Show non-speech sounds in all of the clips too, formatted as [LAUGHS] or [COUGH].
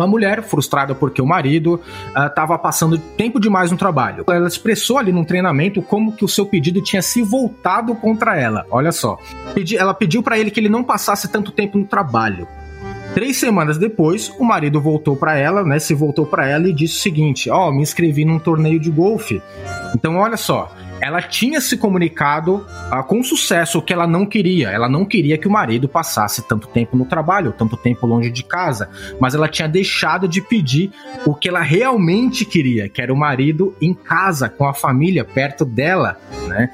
Uma mulher frustrada porque o marido estava uh, passando tempo demais no trabalho. Ela expressou ali num treinamento como que o seu pedido tinha se voltado contra ela. Olha só. Ela pediu para ele que ele não passasse tanto tempo no trabalho. Três semanas depois, o marido voltou para ela, né? Se voltou para ela e disse o seguinte: Ó, oh, me inscrevi num torneio de golfe. Então, olha só, ela tinha se comunicado ah, com sucesso o que ela não queria. Ela não queria que o marido passasse tanto tempo no trabalho, tanto tempo longe de casa, mas ela tinha deixado de pedir o que ela realmente queria, que era o marido em casa, com a família, perto dela, né?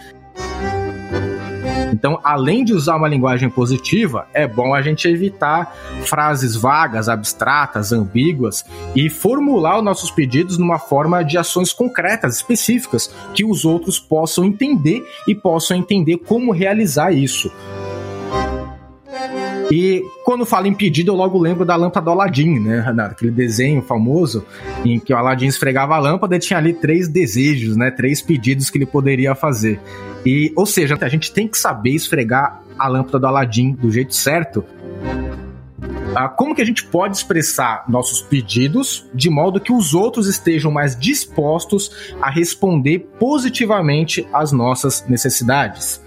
Então, além de usar uma linguagem positiva, é bom a gente evitar frases vagas, abstratas, ambíguas e formular os nossos pedidos numa forma de ações concretas, específicas, que os outros possam entender e possam entender como realizar isso. E quando falo em pedido, eu logo lembro da lâmpada do Aladdin, né? Aquele desenho famoso em que o Aladdin esfregava a lâmpada e tinha ali três desejos, né? Três pedidos que ele poderia fazer. E, ou seja, a gente tem que saber esfregar a lâmpada do Aladdin do jeito certo. Ah, como que a gente pode expressar nossos pedidos de modo que os outros estejam mais dispostos a responder positivamente às nossas necessidades?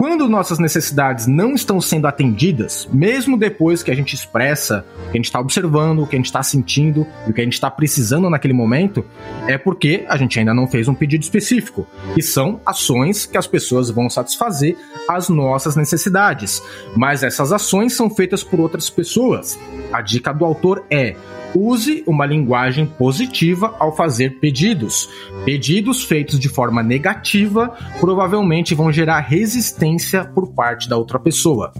Quando nossas necessidades não estão sendo atendidas, mesmo depois que a gente expressa o que a gente está observando, o que a gente está sentindo e o que a gente está precisando naquele momento, é porque a gente ainda não fez um pedido específico, que são ações que as pessoas vão satisfazer as nossas necessidades. Mas essas ações são feitas por outras pessoas. A dica do autor é Use uma linguagem positiva ao fazer pedidos. Pedidos feitos de forma negativa provavelmente vão gerar resistência por parte da outra pessoa.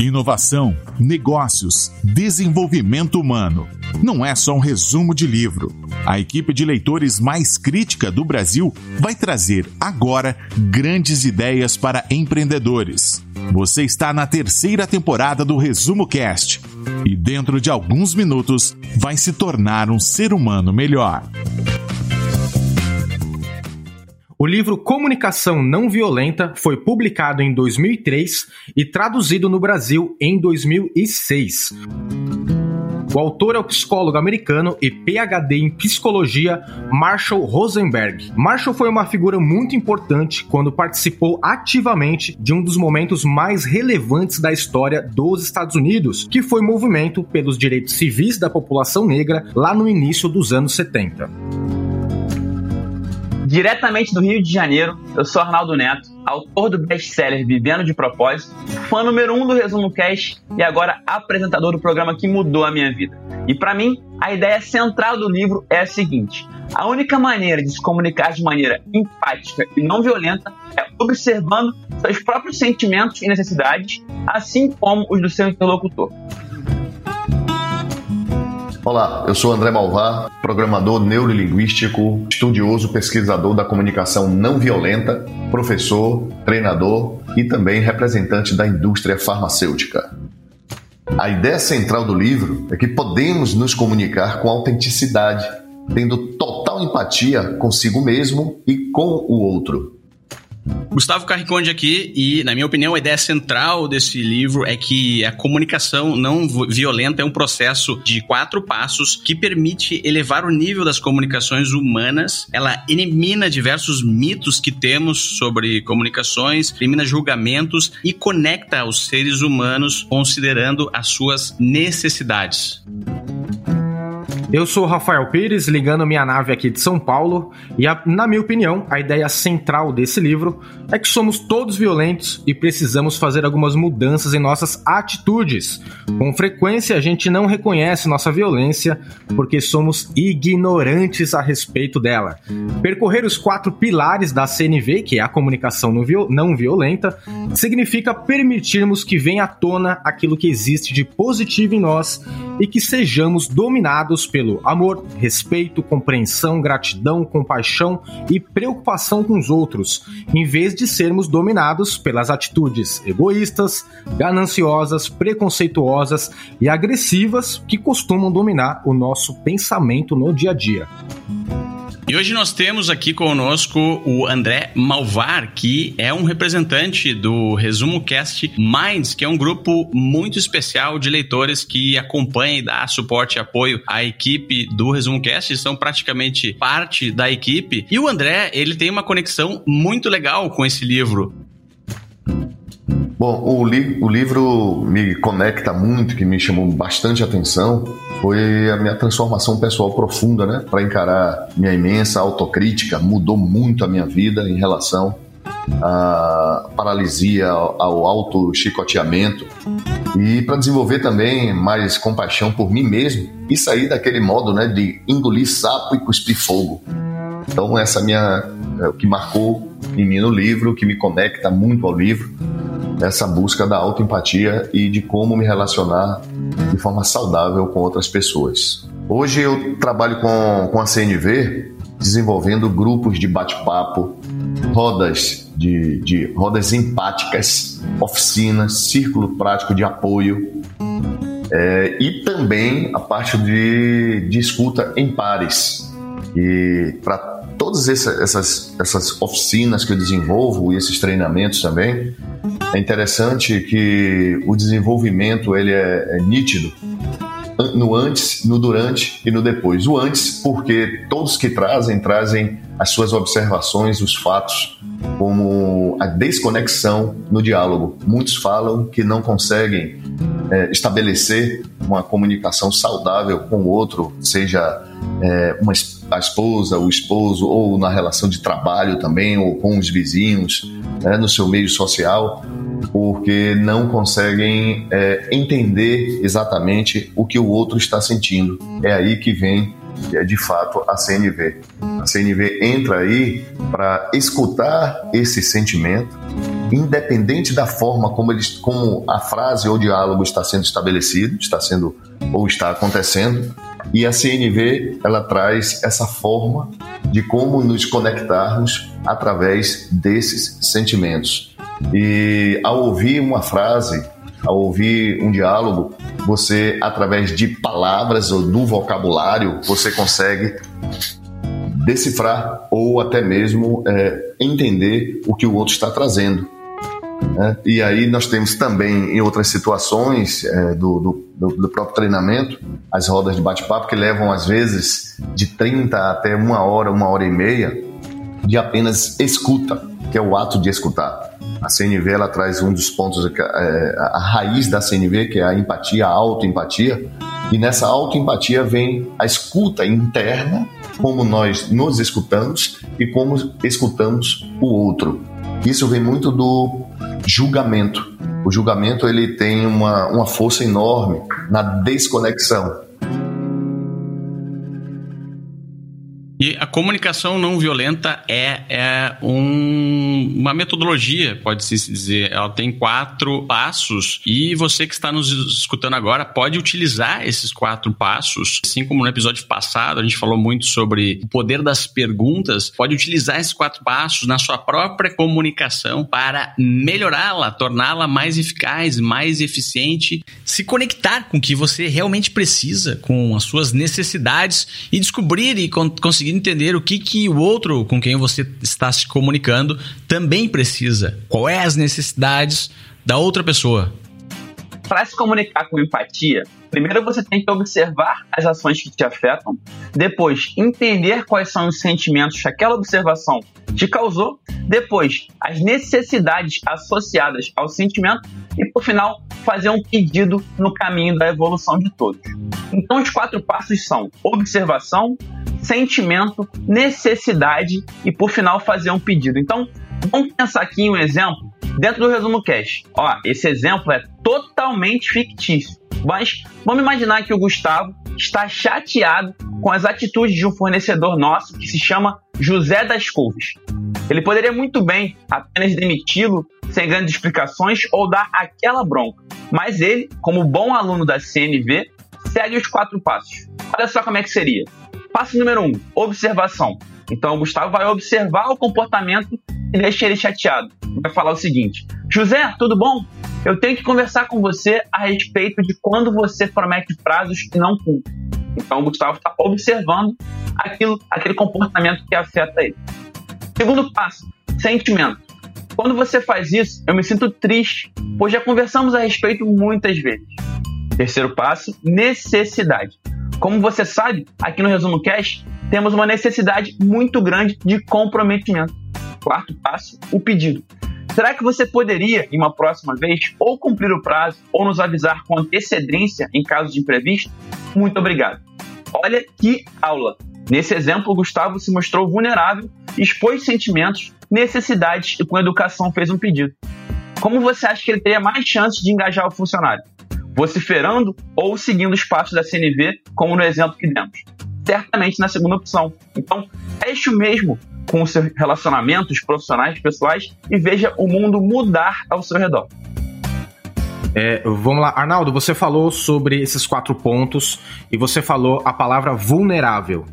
Inovação, negócios, desenvolvimento humano. Não é só um resumo de livro. A equipe de leitores mais crítica do Brasil vai trazer agora grandes ideias para empreendedores. Você está na terceira temporada do Resumo Cast e dentro de alguns minutos vai se tornar um ser humano melhor. O livro Comunicação Não Violenta foi publicado em 2003 e traduzido no Brasil em 2006. O autor é o psicólogo americano e PhD em psicologia Marshall Rosenberg. Marshall foi uma figura muito importante quando participou ativamente de um dos momentos mais relevantes da história dos Estados Unidos, que foi o movimento pelos direitos civis da população negra lá no início dos anos 70. Diretamente do Rio de Janeiro, eu sou Arnaldo Neto, autor do best-seller Vivendo de Propósito, fã número um do Resumo Cash e agora apresentador do programa que mudou a minha vida. E para mim, a ideia central do livro é a seguinte: a única maneira de se comunicar de maneira empática e não violenta é observando seus próprios sentimentos e necessidades, assim como os do seu interlocutor. Olá, eu sou André Malvar, programador neurolinguístico, estudioso pesquisador da comunicação não violenta, professor, treinador e também representante da indústria farmacêutica. A ideia central do livro é que podemos nos comunicar com autenticidade, tendo total empatia consigo mesmo e com o outro. Gustavo Carriconde aqui, e na minha opinião, a ideia central desse livro é que a comunicação não violenta é um processo de quatro passos que permite elevar o nível das comunicações humanas. Ela elimina diversos mitos que temos sobre comunicações, elimina julgamentos e conecta os seres humanos considerando as suas necessidades. Eu sou Rafael Pires, ligando minha nave aqui de São Paulo, e a, na minha opinião, a ideia central desse livro é que somos todos violentos e precisamos fazer algumas mudanças em nossas atitudes. Com frequência, a gente não reconhece nossa violência porque somos ignorantes a respeito dela. Percorrer os quatro pilares da CNV, que é a comunicação não violenta, significa permitirmos que venha à tona aquilo que existe de positivo em nós e que sejamos dominados pelo amor, respeito, compreensão, gratidão, compaixão e preocupação com os outros, em vez de sermos dominados pelas atitudes egoístas, gananciosas, preconceituosas e agressivas que costumam dominar o nosso pensamento no dia a dia. E hoje nós temos aqui conosco o André Malvar, que é um representante do Resumo Cast Minds, que é um grupo muito especial de leitores que acompanha e dá suporte e apoio à equipe do Resumo Cast, são praticamente parte da equipe. E o André, ele tem uma conexão muito legal com esse livro. Bom, o, li o livro me conecta muito, que me chamou bastante atenção, foi a minha transformação pessoal profunda, né? Para encarar minha imensa autocrítica, mudou muito a minha vida em relação à paralisia, ao auto-chicoteamento e para desenvolver também mais compaixão por mim mesmo e sair daquele modo, né, de engolir sapo e cuspir fogo. Então essa é minha é o que marcou em mim no livro, que me conecta muito ao livro essa busca da autoempatia e de como me relacionar de forma saudável com outras pessoas. Hoje eu trabalho com, com a CNV desenvolvendo grupos de bate-papo, rodas de, de rodas empáticas, oficinas, círculo prático de apoio é, e também a parte de, de escuta em pares. E para todas essas, essas oficinas que eu desenvolvo e esses treinamentos também, é interessante que o desenvolvimento ele é, é nítido no antes, no durante e no depois. O antes, porque todos que trazem, trazem as suas observações, os fatos, como a desconexão no diálogo. Muitos falam que não conseguem é, estabelecer uma comunicação saudável com o outro, seja é, uma, a esposa, o esposo, ou na relação de trabalho também, ou com os vizinhos, né, no seu meio social porque não conseguem é, entender exatamente o que o outro está sentindo. É aí que vem, é, de fato, a CNV. A CNV entra aí para escutar esse sentimento, independente da forma como, eles, como a frase ou diálogo está sendo estabelecido, está sendo ou está acontecendo, e a CNV ela traz essa forma de como nos conectarmos através desses sentimentos. E ao ouvir uma frase, ao ouvir um diálogo, você, através de palavras ou do vocabulário, você consegue decifrar ou até mesmo é, entender o que o outro está trazendo. Né? E aí nós temos também em outras situações é, do, do, do, próprio treinamento, as rodas de bate-papo que levam às vezes de 30 até uma hora, uma hora e meia de apenas escuta, que é o ato de escutar. A CNV ela traz um dos pontos, é, a raiz da CNV, que é a empatia, a autoempatia. E nessa autoempatia vem a escuta interna, como nós nos escutamos e como escutamos o outro. Isso vem muito do julgamento. O julgamento ele tem uma, uma força enorme na desconexão. E a comunicação não violenta é, é um, uma metodologia, pode-se dizer. Ela tem quatro passos e você que está nos escutando agora pode utilizar esses quatro passos. Assim como no episódio passado a gente falou muito sobre o poder das perguntas, pode utilizar esses quatro passos na sua própria comunicação para melhorá-la, torná-la mais eficaz, mais eficiente, se conectar com o que você realmente precisa, com as suas necessidades e descobrir e conseguir entender o que, que o outro com quem você está se comunicando também precisa. Qual é as necessidades da outra pessoa. Para se comunicar com empatia, primeiro você tem que observar as ações que te afetam, depois entender quais são os sentimentos que aquela observação te causou, depois as necessidades associadas ao sentimento e, por final, fazer um pedido no caminho da evolução de todos. Então, os quatro passos são observação, sentimento, necessidade e, por final, fazer um pedido. Então, vamos pensar aqui em um exemplo dentro do resumo cash. Ó, esse exemplo é totalmente fictício, mas vamos imaginar que o Gustavo está chateado com as atitudes de um fornecedor nosso que se chama José das Couves. Ele poderia muito bem apenas demiti-lo sem grandes explicações ou dar aquela bronca, mas ele, como bom aluno da CNV, segue os quatro passos. Olha só como é que seria. Passo número um: observação. Então o Gustavo vai observar o comportamento e deixa ele chateado. Vai falar o seguinte: José, tudo bom? Eu tenho que conversar com você a respeito de quando você promete prazos e não cumpre. Então o Gustavo está observando aquilo, aquele comportamento que afeta ele. Segundo passo, sentimento. Quando você faz isso, eu me sinto triste, pois já conversamos a respeito muitas vezes. Terceiro passo, necessidade. Como você sabe, aqui no Resumo Cash temos uma necessidade muito grande de comprometimento. Quarto passo, o pedido. Será que você poderia, em uma próxima vez, ou cumprir o prazo, ou nos avisar com antecedência em caso de imprevisto? Muito obrigado. Olha que aula! Nesse exemplo, Gustavo se mostrou vulnerável, expôs sentimentos, necessidades e com educação fez um pedido. Como você acha que ele teria mais chance de engajar o funcionário? Vociferando ou seguindo os passos da CNV, como no exemplo que demos? Certamente na segunda opção. Então, teste o mesmo com os seus relacionamentos profissionais, pessoais e veja o mundo mudar ao seu redor. É, vamos lá, Arnaldo, você falou sobre esses quatro pontos e você falou a palavra vulnerável.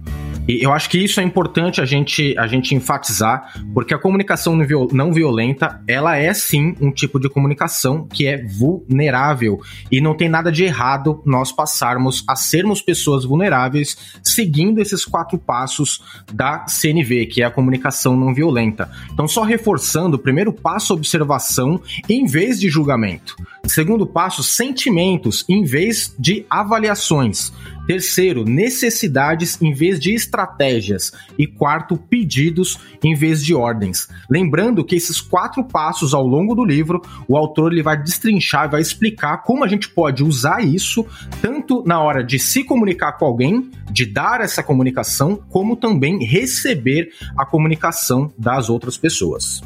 E eu acho que isso é importante a gente, a gente enfatizar, porque a comunicação não violenta, ela é sim um tipo de comunicação que é vulnerável. E não tem nada de errado nós passarmos a sermos pessoas vulneráveis seguindo esses quatro passos da CNV, que é a comunicação não violenta. Então, só reforçando, o primeiro passo, observação em vez de julgamento. Segundo passo, sentimentos em vez de avaliações. Terceiro, necessidades em vez de estratégias. E quarto, pedidos em vez de ordens. Lembrando que esses quatro passos ao longo do livro, o autor ele vai destrinchar e vai explicar como a gente pode usar isso tanto na hora de se comunicar com alguém, de dar essa comunicação, como também receber a comunicação das outras pessoas.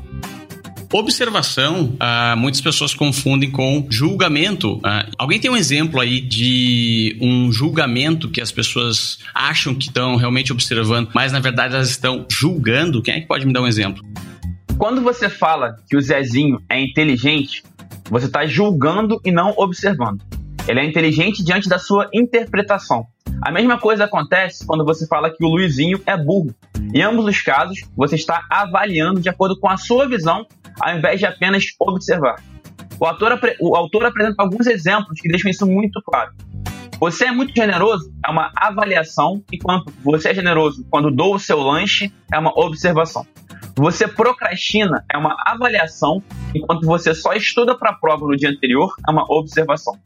Observação, ah, muitas pessoas confundem com julgamento. Ah, alguém tem um exemplo aí de um julgamento que as pessoas acham que estão realmente observando, mas na verdade elas estão julgando? Quem é que pode me dar um exemplo? Quando você fala que o Zezinho é inteligente, você está julgando e não observando. Ele é inteligente diante da sua interpretação. A mesma coisa acontece quando você fala que o Luizinho é burro. Em ambos os casos, você está avaliando de acordo com a sua visão ao invés de apenas observar. O autor, o autor apresenta alguns exemplos que deixam isso muito claro. Você é muito generoso é uma avaliação, enquanto você é generoso quando dou o seu lanche é uma observação. Você procrastina é uma avaliação, enquanto você só estuda para a prova no dia anterior é uma observação.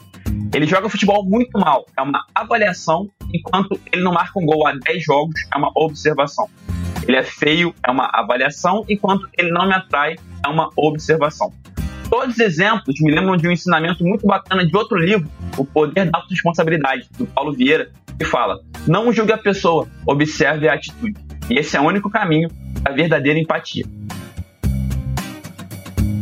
Ele joga futebol muito mal, é uma avaliação, enquanto ele não marca um gol há 10 jogos é uma observação. Ele é feio, é uma avaliação, enquanto ele não me atrai, é uma observação. Todos os exemplos me lembram de um ensinamento muito bacana de outro livro, O Poder da Autoresponsabilidade, do Paulo Vieira, que fala: Não julgue a pessoa, observe a atitude. E esse é o único caminho da verdadeira empatia.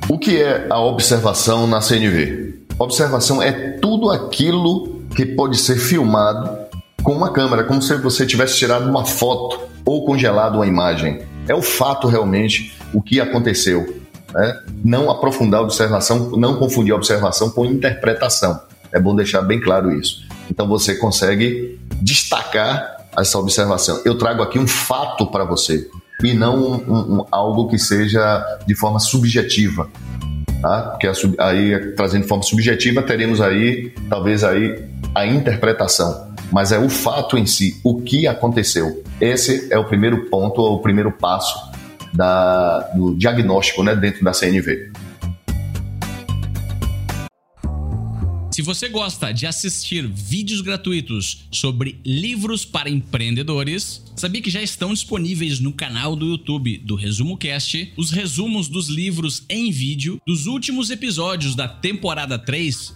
O que é a observação na CNV? Observação é tudo aquilo que pode ser filmado com uma câmera, como se você tivesse tirado uma foto ou congelado uma imagem. É o fato realmente o que aconteceu. Né? Não aprofundar a observação, não confundir a observação com interpretação. É bom deixar bem claro isso. Então você consegue destacar essa observação. Eu trago aqui um fato para você e não um, um, algo que seja de forma subjetiva. Tá? Porque aí, trazendo de forma subjetiva, teremos aí, talvez aí, a interpretação mas é o fato em si, o que aconteceu. Esse é o primeiro ponto, o primeiro passo da, do diagnóstico né, dentro da CNV. Se você gosta de assistir vídeos gratuitos sobre livros para empreendedores, sabia que já estão disponíveis no canal do YouTube do Resumo Cast os resumos dos livros em vídeo dos últimos episódios da temporada 3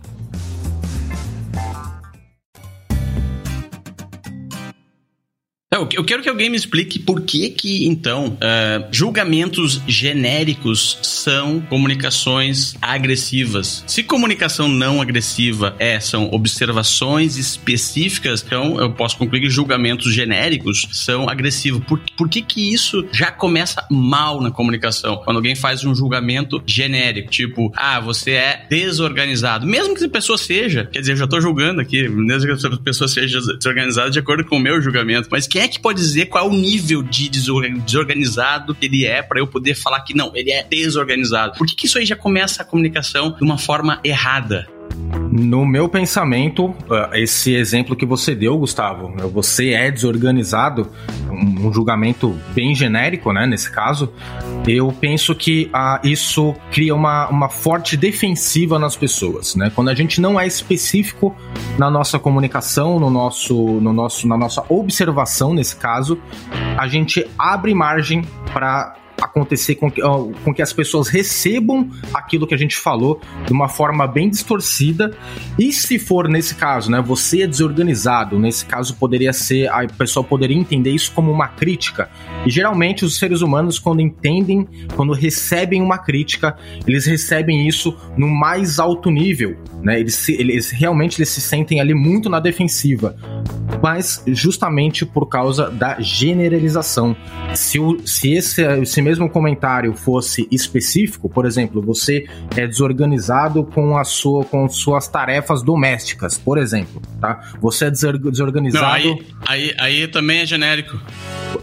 Eu quero que alguém me explique por que que, então, uh, julgamentos genéricos são comunicações agressivas. Se comunicação não agressiva é, são observações específicas, então eu posso concluir que julgamentos genéricos são agressivos. Por, por que que isso já começa mal na comunicação? Quando alguém faz um julgamento genérico, tipo, ah, você é desorganizado. Mesmo que a pessoa seja, quer dizer, eu já estou julgando aqui, mesmo que a pessoa seja desorganizada de acordo com o meu julgamento, mas que quem é que pode dizer qual é o nível de desorganizado que ele é para eu poder falar que não, ele é desorganizado? Por que, que isso aí já começa a comunicação de uma forma errada? No meu pensamento, eh, esse exemplo que você deu, Gustavo, né, você é desorganizado, um julgamento bem genérico, né, nesse caso, eu penso que ah, isso cria uma, uma forte defensiva nas pessoas, né? Quando a gente não é específico na nossa comunicação, no nosso, no nosso, na nossa observação, nesse caso, a gente abre margem para acontecer com que, com que as pessoas recebam aquilo que a gente falou de uma forma bem distorcida. E se for nesse caso, né, você é desorganizado, nesse caso poderia ser, a pessoa poderia entender isso como uma crítica. E geralmente os seres humanos, quando entendem, quando recebem uma crítica, eles recebem isso no mais alto nível, né? Eles, eles realmente eles se sentem ali muito na defensiva, mas justamente por causa da generalização. Se, o, se esse, mesmo comentário fosse específico, por exemplo, você é desorganizado com, a sua, com suas tarefas domésticas, por exemplo, tá? Você é desorganizado. Não, aí, aí, aí também é genérico.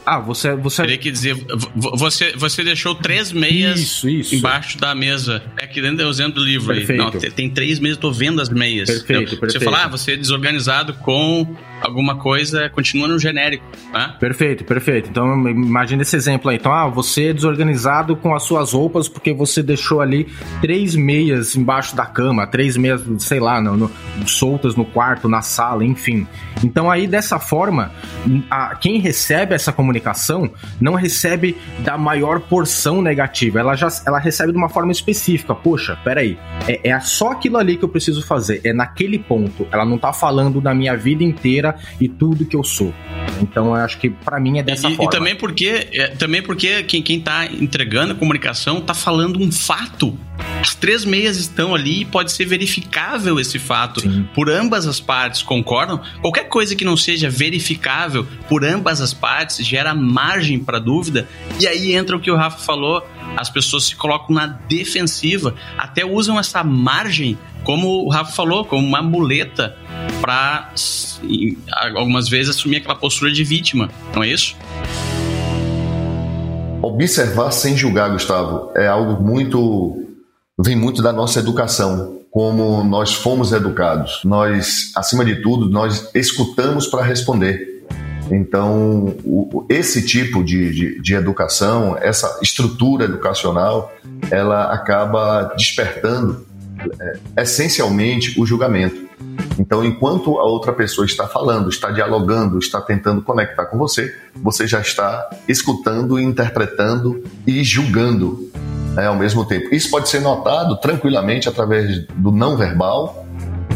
Ah, você, você. Teria que dizer, você, você deixou três meias isso, isso. embaixo da mesa. É que dentro eu usando do livro perfeito. aí. Não, tem três meias, eu tô vendo as meias. Perfeito, então, perfeito. Você falar, ah, você é desorganizado com alguma coisa, continua no genérico. Tá? Perfeito, perfeito. Então imagina esse exemplo aí. Então, ah, você é desorganizado com as suas roupas porque você deixou ali três meias embaixo da cama, três meias, sei lá, no, no, soltas no quarto, na sala, enfim. Então aí dessa forma, a, quem recebe essa comunicação não recebe da maior porção negativa. Ela já ela recebe de uma forma específica. Poxa, peraí, é, é só aquilo ali que eu preciso fazer. É naquele ponto. Ela não tá falando da minha vida inteira e tudo que eu sou. Então eu acho que para mim é dessa e, forma. E também porque, é, também porque quem, quem tá entregando a comunicação tá falando um fato. As três meias estão ali e pode ser verificável esse fato Sim. por ambas as partes, concordam? Qualquer coisa que não seja verificável por ambas as partes gera margem para dúvida. E aí entra o que o Rafa falou, as pessoas se colocam na defensiva, até usam essa margem, como o Rafa falou, como uma muleta para algumas vezes assumir aquela postura de vítima, não é isso? Observar sem julgar, Gustavo, é algo muito vem muito da nossa educação, como nós fomos educados. Nós, acima de tudo, nós escutamos para responder. Então, o, esse tipo de, de, de, educação, essa estrutura educacional, ela acaba despertando é, essencialmente o julgamento. Então, enquanto a outra pessoa está falando, está dialogando, está tentando conectar com você, você já está escutando, interpretando e julgando né, ao mesmo tempo. Isso pode ser notado tranquilamente através do não verbal,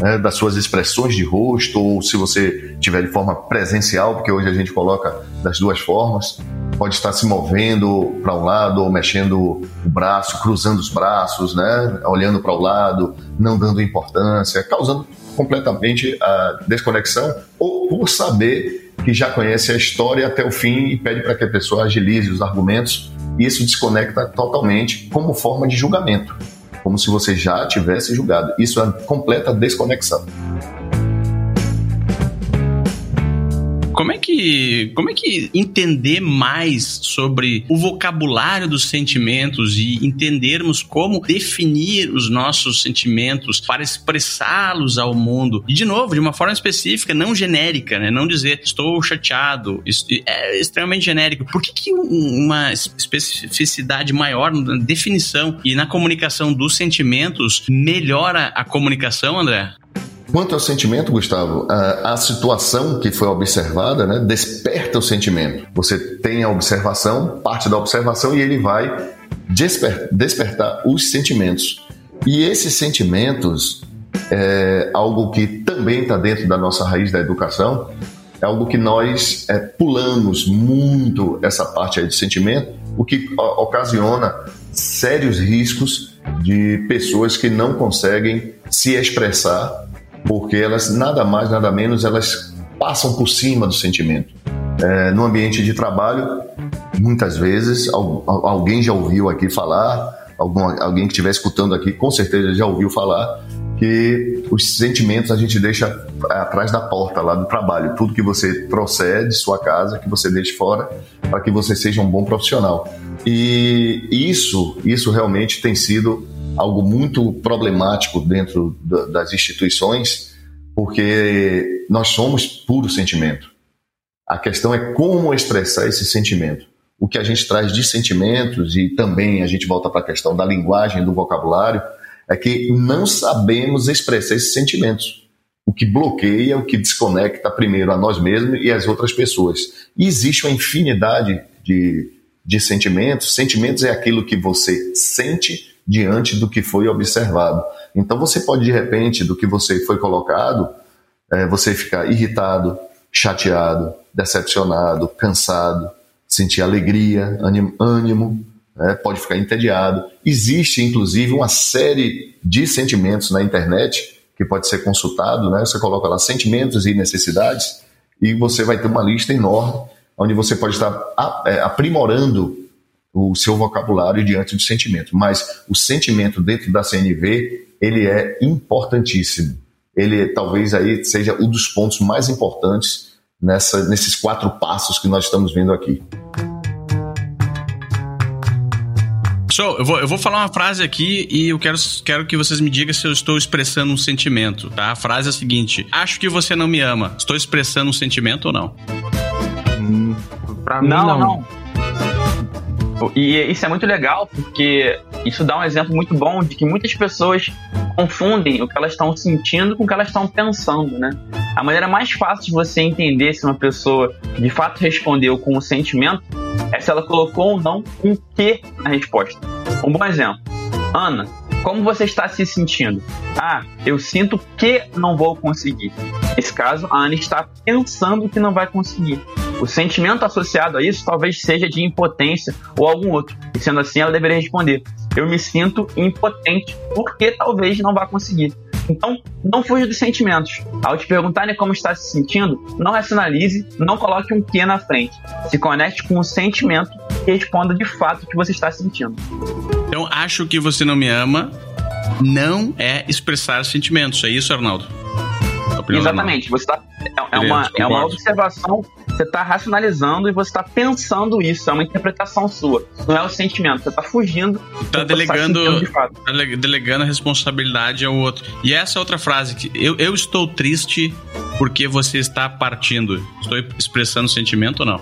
né, das suas expressões de rosto, ou se você tiver de forma presencial, porque hoje a gente coloca das duas formas, pode estar se movendo para um lado ou mexendo o braço, cruzando os braços, né, olhando para o lado, não dando importância, causando completamente a desconexão, ou por saber que já conhece a história até o fim e pede para que a pessoa agilize os argumentos, e isso desconecta totalmente como forma de julgamento como se você já tivesse julgado. Isso é completa desconexão. Como é que como é que entender mais sobre o vocabulário dos sentimentos e entendermos como definir os nossos sentimentos para expressá-los ao mundo e de novo de uma forma específica, não genérica, né? Não dizer estou chateado, isso é extremamente genérico. Por que, que uma especificidade maior na definição e na comunicação dos sentimentos melhora a comunicação, André? Quanto ao sentimento, Gustavo, a, a, situação que foi observada né, desperta o sentimento. Você tem a observação, parte da observação, e ele vai desper, despertar os sentimentos. E esses sentimentos é algo que também está dentro da nossa raiz da educação, é algo que nós é, pulamos muito essa parte aí do sentimento, o que ocasiona sérios riscos de pessoas que não conseguem se expressar porque elas nada mais, nada menos, elas passam por cima do sentimento. É, no ambiente de trabalho, muitas vezes, alguém já ouviu aqui falar, algum, alguém que estiver escutando aqui, com certeza já ouviu falar, que os sentimentos a gente deixa atrás da porta lá do trabalho. Tudo que você trouxer de sua casa, que você deixe fora, para que você seja um bom profissional. E isso, isso realmente tem sido algo muito problemático dentro das instituições, porque nós somos puro sentimento. A questão é como expressar esse sentimento. O que a gente traz de sentimentos, e também a gente volta para a questão da linguagem, do vocabulário, é que não sabemos expressar esses sentimentos. O que bloqueia, o que desconecta primeiro a nós mesmos e as outras pessoas. E existe uma infinidade de, de sentimentos. Sentimentos é aquilo que você sente diante do que foi observado. Então você pode, de repente, do que você foi colocado, é, você ficar irritado, chateado, decepcionado, cansado, sentir alegria, ânimo, né? pode ficar entediado. Existe, inclusive, uma série de sentimentos na internet que pode ser consultado, né? Você coloca lá sentimentos e necessidades e você vai ter uma lista enorme onde você pode estar é, aprimorando o seu vocabulário diante do sentimento. Mas o sentimento dentro da CNV, ele é importantíssimo. Ele talvez aí seja um dos pontos mais importantes nessa, nesses quatro passos que nós estamos vendo aqui. So, eu vou, eu vou falar uma frase aqui e eu quero, quero que vocês me digam se eu estou expressando um sentimento, tá? A frase é a seguinte: Acho que você não me ama. Estou expressando um sentimento ou não? Hum, pra mim, não. não. não. E isso é muito legal porque isso dá um exemplo muito bom de que muitas pessoas confundem o que elas estão sentindo com o que elas estão pensando, né? A maneira mais fácil de você entender se uma pessoa de fato respondeu com um sentimento é se ela colocou ou não um que na resposta. Um bom exemplo. Ana, como você está se sentindo? Ah, eu sinto que não vou conseguir. Nesse caso, a Ana está pensando que não vai conseguir. O sentimento associado a isso talvez seja de impotência ou algum outro. E sendo assim, ela deveria responder: Eu me sinto impotente porque talvez não vá conseguir. Então, não fuja dos sentimentos. Ao te perguntarem como está se sentindo, não racionalize, não coloque um que na frente. Se conecte com o sentimento e responda de fato o que você está sentindo. Então, acho que você não me ama não é expressar sentimentos. É isso, Arnaldo? Exatamente. Você tá, é, é uma, é uma observação, você está racionalizando e você está pensando isso. É uma interpretação sua. Não é o sentimento. Você está fugindo. Está delegando, de tá delegando a responsabilidade ao outro. E essa outra frase que eu, eu estou triste porque você está partindo. Estou expressando sentimento ou não?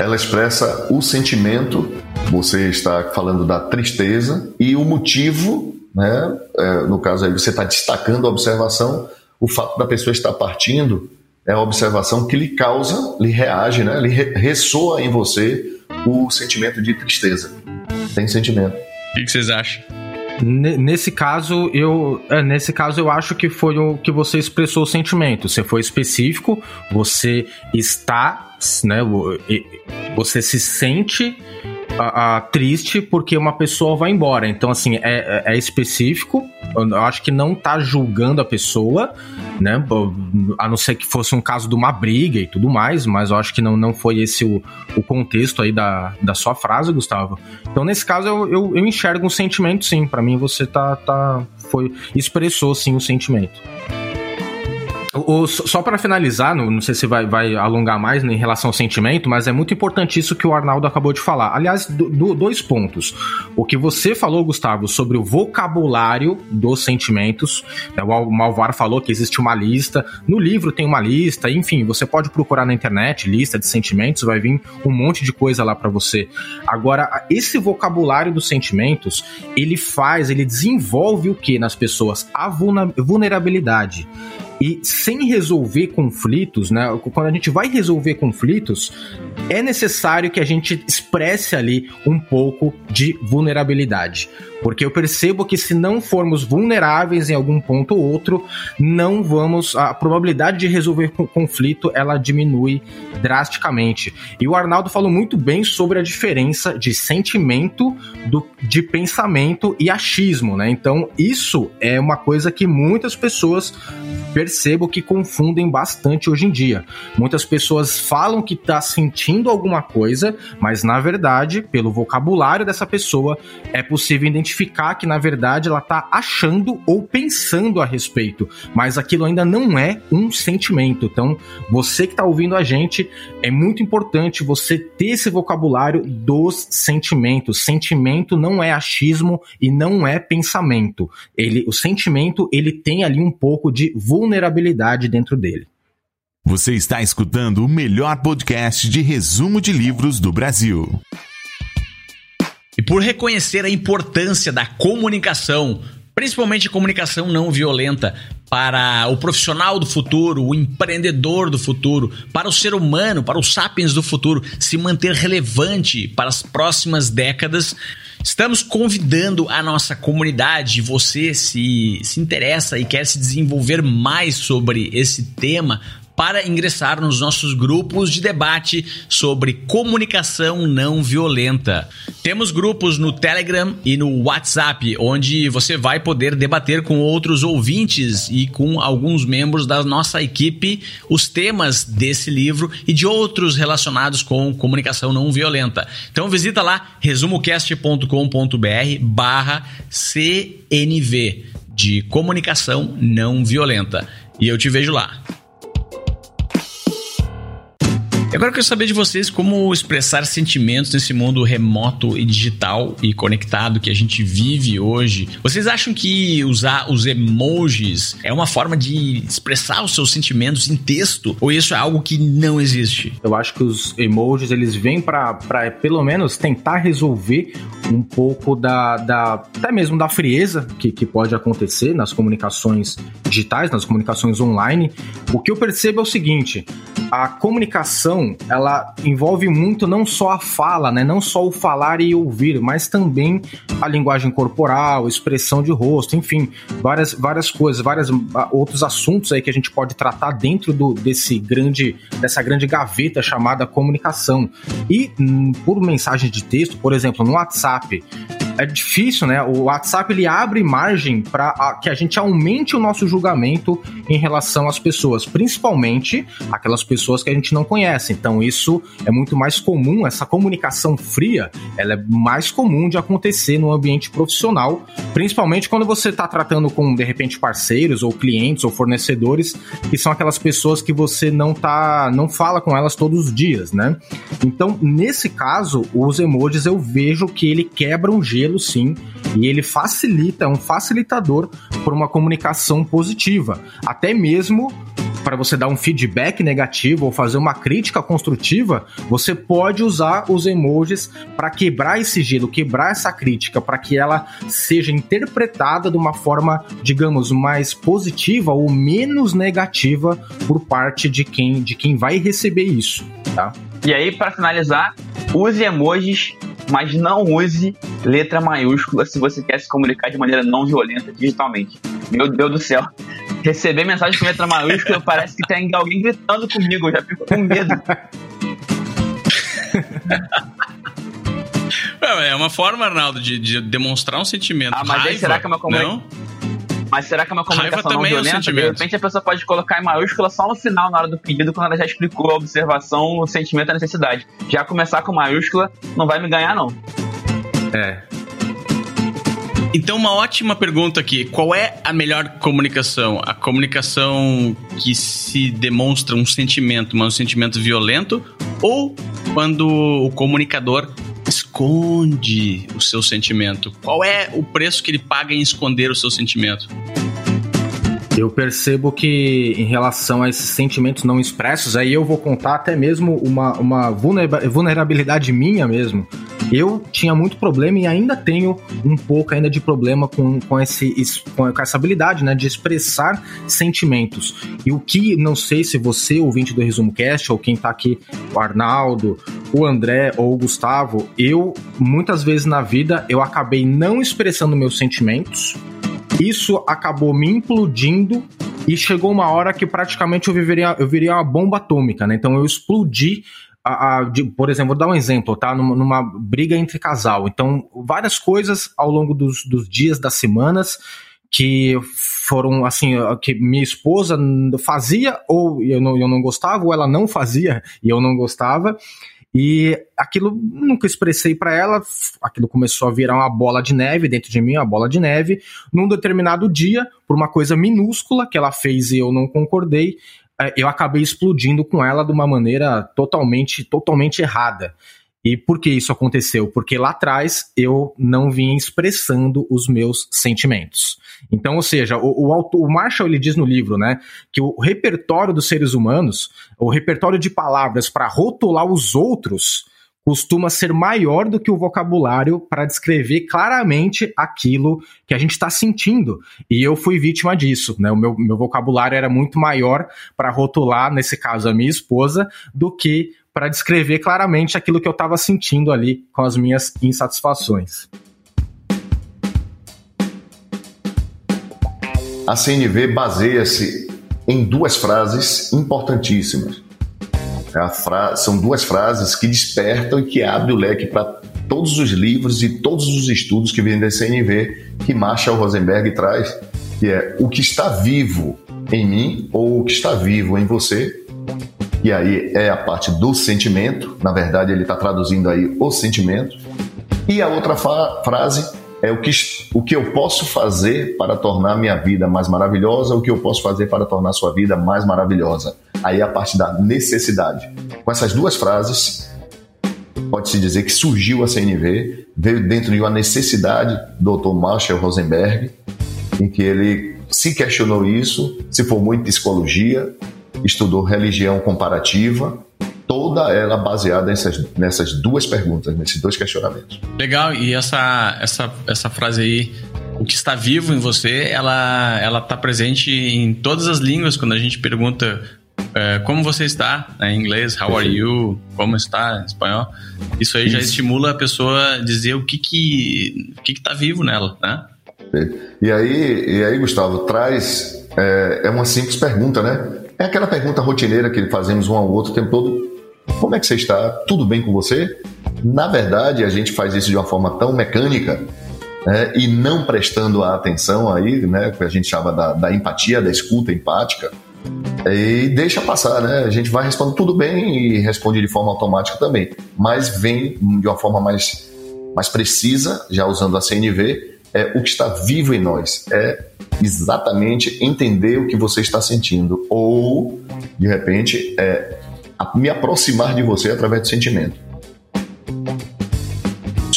Ela expressa o sentimento. Você está falando da tristeza e o motivo né? É, no caso aí, você está destacando a observação, o fato da pessoa estar partindo é a observação que lhe causa, lhe reage, né? lhe ressoa em você o sentimento de tristeza. Tem sentimento. O que, que vocês acham? Nesse caso, eu é, nesse caso eu acho que foi o que você expressou o sentimento. Você foi específico, você está, né? Você se sente a, a, triste porque uma pessoa vai embora. Então, assim, é, é, é específico. Eu acho que não tá julgando a pessoa, né? A não ser que fosse um caso de uma briga e tudo mais, mas eu acho que não, não foi esse o, o contexto aí da, da sua frase, Gustavo. Então, nesse caso, eu, eu, eu enxergo um sentimento, sim. para mim, você tá, tá. Foi, expressou, sim, o sentimento. O, só para finalizar, não, não, sei se vai, vai alongar mais né, em relação ao sentimento, mas é muito importante isso que o Arnaldo acabou de falar. Aliás, do, do, dois pontos. O que você falou, Gustavo, sobre o vocabulário dos sentimentos. Né, o Malvar falou que existe uma lista. No livro tem uma lista, enfim, você pode procurar na internet lista de sentimentos, vai vir um monte de coisa lá para você. Agora, esse vocabulário dos sentimentos, ele faz, ele desenvolve o que nas pessoas? A vulnerabilidade. E sem resolver conflitos, né? Quando a gente vai resolver conflitos, é necessário que a gente expresse ali um pouco de vulnerabilidade. Porque eu percebo que se não formos vulneráveis em algum ponto ou outro, não vamos. A probabilidade de resolver conflito ela diminui drasticamente. E o Arnaldo falou muito bem sobre a diferença de sentimento, do, de pensamento e achismo, né? Então, isso é uma coisa que muitas pessoas percebo que confundem bastante hoje em dia. Muitas pessoas falam que está sentindo alguma coisa, mas na verdade, pelo vocabulário dessa pessoa, é possível identificar que na verdade ela está achando ou pensando a respeito, mas aquilo ainda não é um sentimento. Então, você que está ouvindo a gente, é muito importante você ter esse vocabulário dos sentimentos. Sentimento não é achismo e não é pensamento. Ele, o sentimento, ele tem ali um pouco de vulnerabilidade dentro dele. Você está escutando o melhor podcast de resumo de livros do Brasil. E por reconhecer a importância da comunicação, principalmente comunicação não violenta, para o profissional do futuro, o empreendedor do futuro, para o ser humano, para os sapiens do futuro se manter relevante para as próximas décadas. Estamos convidando a nossa comunidade, você se, se interessa e quer se desenvolver mais sobre esse tema, para ingressar nos nossos grupos de debate sobre comunicação não violenta. Temos grupos no Telegram e no WhatsApp, onde você vai poder debater com outros ouvintes e com alguns membros da nossa equipe os temas desse livro e de outros relacionados com comunicação não violenta. Então visita lá resumocast.com.br barra CNV de comunicação não violenta. E eu te vejo lá. E agora eu quero saber de vocês como expressar sentimentos nesse mundo remoto e digital e conectado que a gente vive hoje. Vocês acham que usar os emojis é uma forma de expressar os seus sentimentos em texto? Ou isso é algo que não existe? Eu acho que os emojis eles vêm para pelo menos tentar resolver um pouco da, da até mesmo da frieza que, que pode acontecer nas comunicações digitais, nas comunicações online. O que eu percebo é o seguinte: a comunicação ela envolve muito não só a fala, né? Não só o falar e ouvir, mas também a linguagem corporal, expressão de rosto, enfim, várias, várias coisas, vários ah, outros assuntos aí que a gente pode tratar dentro do, desse grande, dessa grande gaveta chamada comunicação. E hum, por mensagem de texto, por exemplo, no WhatsApp, é difícil, né? O WhatsApp ele abre margem para que a gente aumente o nosso julgamento em relação às pessoas, principalmente aquelas pessoas que a gente não conhece. Então isso é muito mais comum, essa comunicação fria, ela é mais comum de acontecer no ambiente profissional, principalmente quando você está tratando com de repente parceiros ou clientes ou fornecedores, que são aquelas pessoas que você não tá, não fala com elas todos os dias, né? Então, nesse caso, os emojis eu vejo que ele quebra um gelo modelo sim, e ele facilita, é um facilitador por uma comunicação positiva, até mesmo para você dar um feedback negativo ou fazer uma crítica construtiva, você pode usar os emojis para quebrar esse gelo, quebrar essa crítica, para que ela seja interpretada de uma forma, digamos, mais positiva ou menos negativa por parte de quem, de quem vai receber isso, tá? E aí, para finalizar, use emojis mas não use letra maiúscula se você quer se comunicar de maneira não violenta digitalmente. Meu Deus do céu. Receber mensagem com letra maiúscula parece que tem alguém gritando comigo, eu já fico com medo. [LAUGHS] É uma forma, Arnaldo, de, de demonstrar um sentimento. Ah, mas Raiva, aí será que é uma comunicação? Mas será que é uma comunicação não é violenta? É um de repente a pessoa pode colocar em maiúscula só no final, na hora do pedido, quando ela já explicou a observação, o sentimento, a necessidade. Já começar com maiúscula não vai me ganhar, não. É. Então, uma ótima pergunta aqui. Qual é a melhor comunicação? A comunicação que se demonstra um sentimento, mas um sentimento violento? Ou quando o comunicador esconde o seu sentimento? Qual é o preço que ele paga em esconder o seu sentimento? Eu percebo que em relação a esses sentimentos não expressos, aí eu vou contar até mesmo uma, uma vulnerabilidade minha mesmo. Eu tinha muito problema e ainda tenho um pouco ainda de problema com, com, esse, com essa habilidade né, de expressar sentimentos. E o que, não sei se você, ouvinte do Resumo Cast, ou quem tá aqui, o Arnaldo, o André ou o Gustavo, eu, muitas vezes na vida, eu acabei não expressando meus sentimentos, isso acabou me implodindo e chegou uma hora que praticamente eu viveria, eu viria uma bomba atômica, né? Então eu explodi a, a, de, por exemplo, vou dar um exemplo, tá? Numa, numa, briga entre casal. Então, várias coisas ao longo dos, dos dias, das semanas, que foram assim, que minha esposa fazia ou eu não, eu não gostava, ou ela não fazia [LAUGHS] e eu não gostava. E aquilo nunca expressei para ela, aquilo começou a virar uma bola de neve dentro de mim, uma bola de neve. Num determinado dia, por uma coisa minúscula que ela fez e eu não concordei, eu acabei explodindo com ela de uma maneira totalmente, totalmente errada. E por que isso aconteceu? Porque lá atrás eu não vinha expressando os meus sentimentos. Então, ou seja, o, o, o Marshall ele diz no livro, né, que o repertório dos seres humanos, o repertório de palavras para rotular os outros, costuma ser maior do que o vocabulário para descrever claramente aquilo que a gente está sentindo. E eu fui vítima disso, né? O meu, meu vocabulário era muito maior para rotular, nesse caso, a minha esposa, do que para descrever claramente aquilo que eu estava sentindo ali com as minhas insatisfações. A CNV baseia-se em duas frases importantíssimas. Fra... São duas frases que despertam e que abrem o leque para todos os livros e todos os estudos que vêm da CNV que Marshall Rosenberg traz, que é o que está vivo em mim ou o que está vivo em você, e aí é a parte do sentimento, na verdade ele está traduzindo aí o sentimento, e a outra frase é o que, o que eu posso fazer para tornar minha vida mais maravilhosa, o que eu posso fazer para tornar sua vida mais maravilhosa. Aí a parte da necessidade. Com essas duas frases, pode-se dizer que surgiu a CNV, veio dentro de uma necessidade do Dr. Marshall Rosenberg, em que ele se questionou isso, se formou em psicologia, estudou religião comparativa, toda ela baseada nessas, nessas duas perguntas, nesses dois questionamentos. Legal, e essa, essa, essa frase aí, o que está vivo em você, ela ela está presente em todas as línguas quando a gente pergunta é, como você está né, em inglês, how are you, como está em espanhol. Isso aí Isso. já estimula a pessoa a dizer o que que o que está vivo nela, né? E aí, e aí, Gustavo, traz é, é uma simples pergunta, né? É aquela pergunta rotineira que fazemos um ao outro o tempo todo. Como é que você está? Tudo bem com você? Na verdade, a gente faz isso de uma forma tão mecânica né, e não prestando a atenção aí, né, que a gente chama da, da empatia, da escuta empática, e deixa passar, né? A gente vai respondendo tudo bem e responde de forma automática também, mas vem de uma forma mais, mais precisa, já usando a CNV, é o que está vivo em nós, é exatamente entender o que você está sentindo ou, de repente, é me aproximar de você através do sentimento.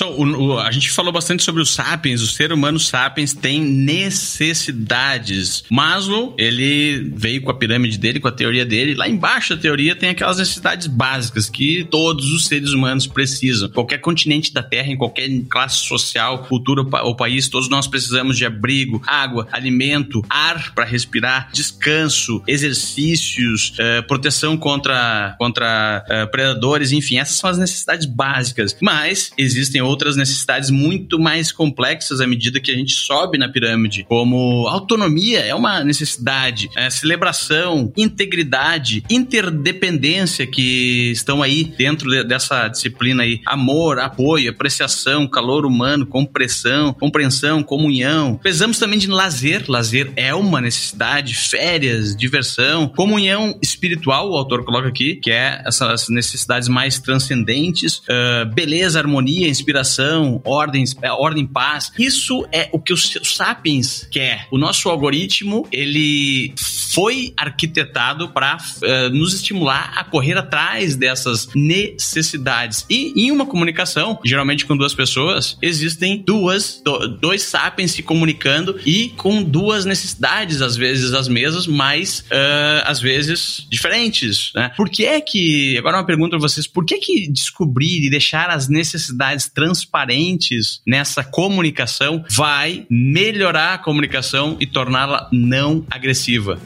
So, o, o, a gente falou bastante sobre os sapiens, o ser humano sapiens tem necessidades. Maslow, ele veio com a pirâmide dele, com a teoria dele. Lá embaixo da teoria tem aquelas necessidades básicas que todos os seres humanos precisam. Qualquer continente da Terra, em qualquer classe social, cultura ou país, todos nós precisamos de abrigo, água, alimento, ar para respirar, descanso, exercícios, uh, proteção contra, contra uh, predadores, enfim, essas são as necessidades básicas. Mas existem outras necessidades muito mais complexas à medida que a gente sobe na pirâmide, como autonomia é uma necessidade, é, celebração, integridade, interdependência que estão aí dentro de, dessa disciplina aí, amor, apoio, apreciação, calor humano, compressão, compreensão, comunhão. Precisamos também de lazer, lazer é uma necessidade, férias, diversão, comunhão espiritual, o autor coloca aqui, que é essas necessidades mais transcendentes, uh, beleza, harmonia, inspiração inspiração, ordem, é, ordem paz. Isso é o que o Sapiens quer. O nosso algoritmo, ele foi arquitetado para uh, é, nos estimular a correr atrás dessas necessidades. E em uma comunicação, geralmente com duas pessoas, existem duas, do, dois sapiens se comunicando e com duas necessidades, às vezes as mesmas, mas uh, às vezes diferentes. Né? Por que é que, agora uma pergunta para vocês, por que que descobrir e deixar as necessidades transparentes nessa comunicação vai melhorar a comunicação e torná-la não agressiva.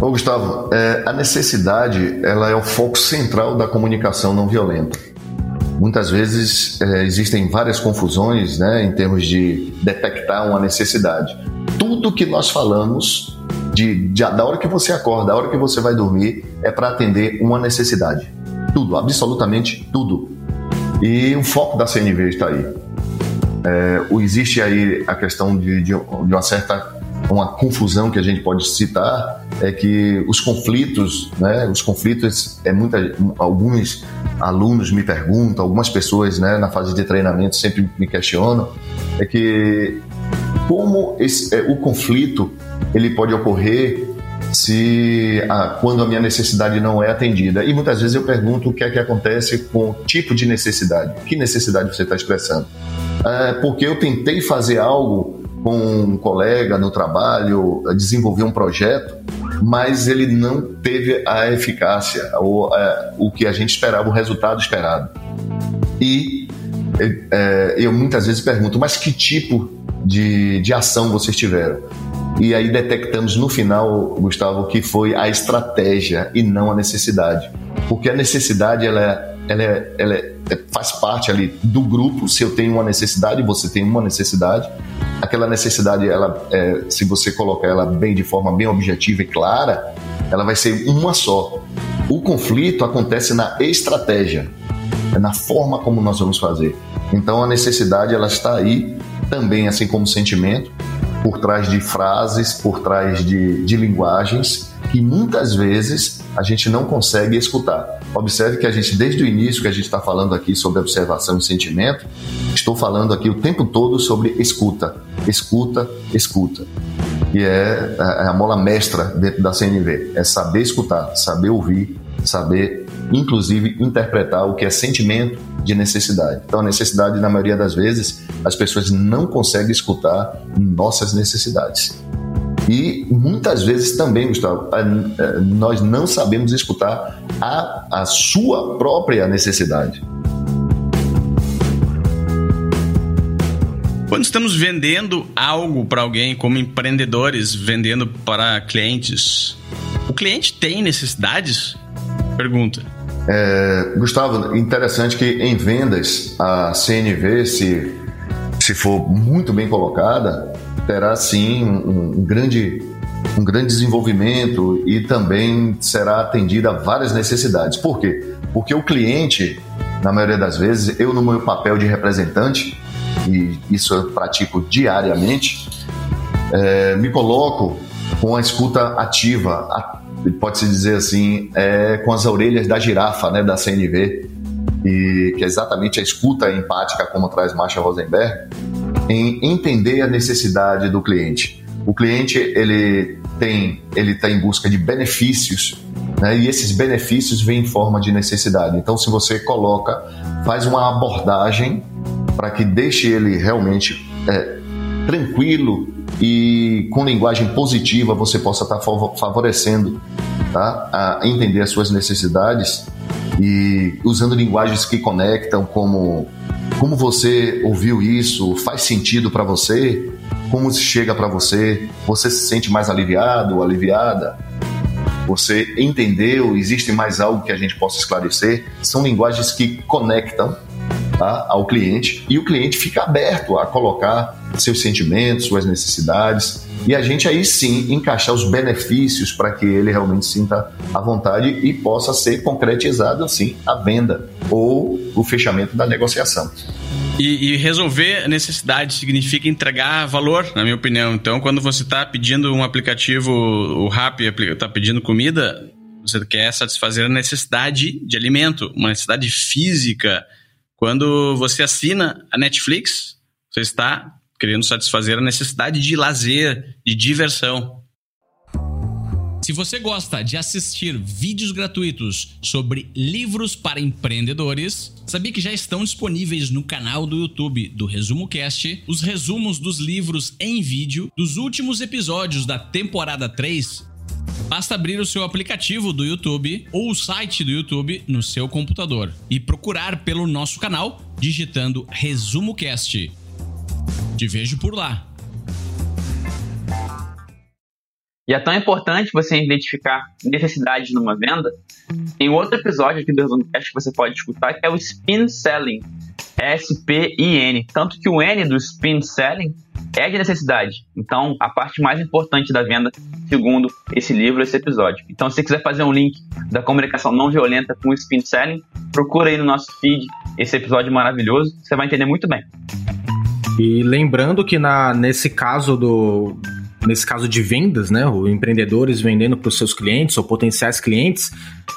Ô Gustavo, é, a necessidade ela é o foco central da comunicação não violenta. Muitas vezes é, existem várias confusões né, em termos de detectar uma necessidade. Tudo que nós falamos, de, de, da hora que você acorda, da hora que você vai dormir, é para atender uma necessidade. Tudo, absolutamente tudo. E o foco da CNV está aí. É, existe aí a questão de, de, uma certa uma confusão que a gente pode citar é que os conflitos, né, os conflitos é muita, alguns alunos me perguntam, algumas pessoas, né, na fase de treinamento sempre me questionam, é que como esse, é, o conflito ele pode ocorrer se quando a minha necessidade não é atendida. E muitas vezes eu pergunto o que é que acontece com o tipo de necessidade. Que necessidade você está expressando? É, porque eu tentei fazer algo com um colega no trabalho, desenvolver um projeto, mas ele não teve a eficácia ou é, o que a gente esperava, o resultado esperado. E é, eu muitas vezes pergunto, mas que tipo de, de ação vocês tiveram? E aí detectamos no final, Gustavo, que foi a estratégia e não a necessidade. Porque a necessidade, ela, é, ela, é, ela é, faz parte ali do grupo. Se eu tenho uma necessidade, você tem uma necessidade. Aquela necessidade, ela, é, se você colocar ela bem de forma bem objetiva e clara, ela vai ser uma só. O conflito acontece na estratégia, na forma como nós vamos fazer. Então a necessidade ela está aí também, assim como o sentimento, por trás de frases, por trás de, de linguagens que muitas vezes a gente não consegue escutar. Observe que a gente, desde o início que a gente está falando aqui sobre observação e sentimento, estou falando aqui o tempo todo sobre escuta, escuta, escuta. E é, é a mola mestra dentro da CNV, é saber escutar, saber ouvir, saber, inclusive, interpretar o que é sentimento de necessidade. Então, a necessidade, na maioria das vezes, as pessoas não conseguem escutar nossas necessidades. E muitas vezes também, Gustavo, nós não sabemos escutar a, a sua própria necessidade. Quando estamos vendendo algo para alguém, como empreendedores vendendo para clientes, o cliente tem necessidades? Pergunta. É, Gustavo, interessante que em vendas a CNV, se, se for muito bem colocada, terá sim um, um grande um grande desenvolvimento e também será atendida a várias necessidades. Por quê? Porque o cliente, na maioria das vezes, eu no meu papel de representante, e isso eu pratico diariamente, é, me coloco com a escuta ativa, pode-se dizer assim, é, com as orelhas da girafa, né, da CNV, e que é exatamente a escuta empática, como traz Marshall Rosenberg, em entender a necessidade do cliente. O cliente ele tem ele está em busca de benefícios, né, e esses benefícios vêm em forma de necessidade. Então, se você coloca, faz uma abordagem para que deixe ele realmente é, tranquilo e com linguagem positiva você possa estar favorecendo tá? a entender as suas necessidades e usando linguagens que conectam como como você ouviu isso, faz sentido para você, como chega para você, você se sente mais aliviado ou aliviada, você entendeu, existe mais algo que a gente possa esclarecer, são linguagens que conectam tá, ao cliente e o cliente fica aberto a colocar seus sentimentos, suas necessidades e a gente aí sim encaixar os benefícios para que ele realmente sinta a vontade e possa ser concretizado assim a venda ou o fechamento da negociação. E, e, resolver necessidade significa entregar valor, na minha opinião. Então, quando você está pedindo um aplicativo, o Rappi está pedindo comida, você quer satisfazer a necessidade de alimento, uma necessidade física, quando você assina a Netflix, você está querendo satisfazer a necessidade de lazer, de diversão. Se você gosta de assistir vídeos gratuitos sobre livros para empreendedores, sabia que já estão disponíveis no canal do YouTube do Resumo Cast os resumos dos livros em vídeo dos últimos episódios da temporada 3 Basta abrir o seu aplicativo do YouTube ou o site do YouTube no seu computador e procurar pelo nosso canal digitando Resumo Cast. Te vejo por lá. E é tão importante você identificar necessidades numa venda. Tem outro episódio aqui do Resumo Cast que você pode escutar que é o Spin Selling. S-P-I-N. Tanto que o N do Spin Selling é de necessidade. Então, a parte mais importante da venda, segundo esse livro, esse episódio. Então, se você quiser fazer um link da comunicação não violenta com o spin selling, procura aí no nosso feed esse episódio maravilhoso, você vai entender muito bem. E lembrando que na, nesse caso do, nesse caso de vendas, né? Os empreendedores vendendo para os seus clientes ou potenciais clientes,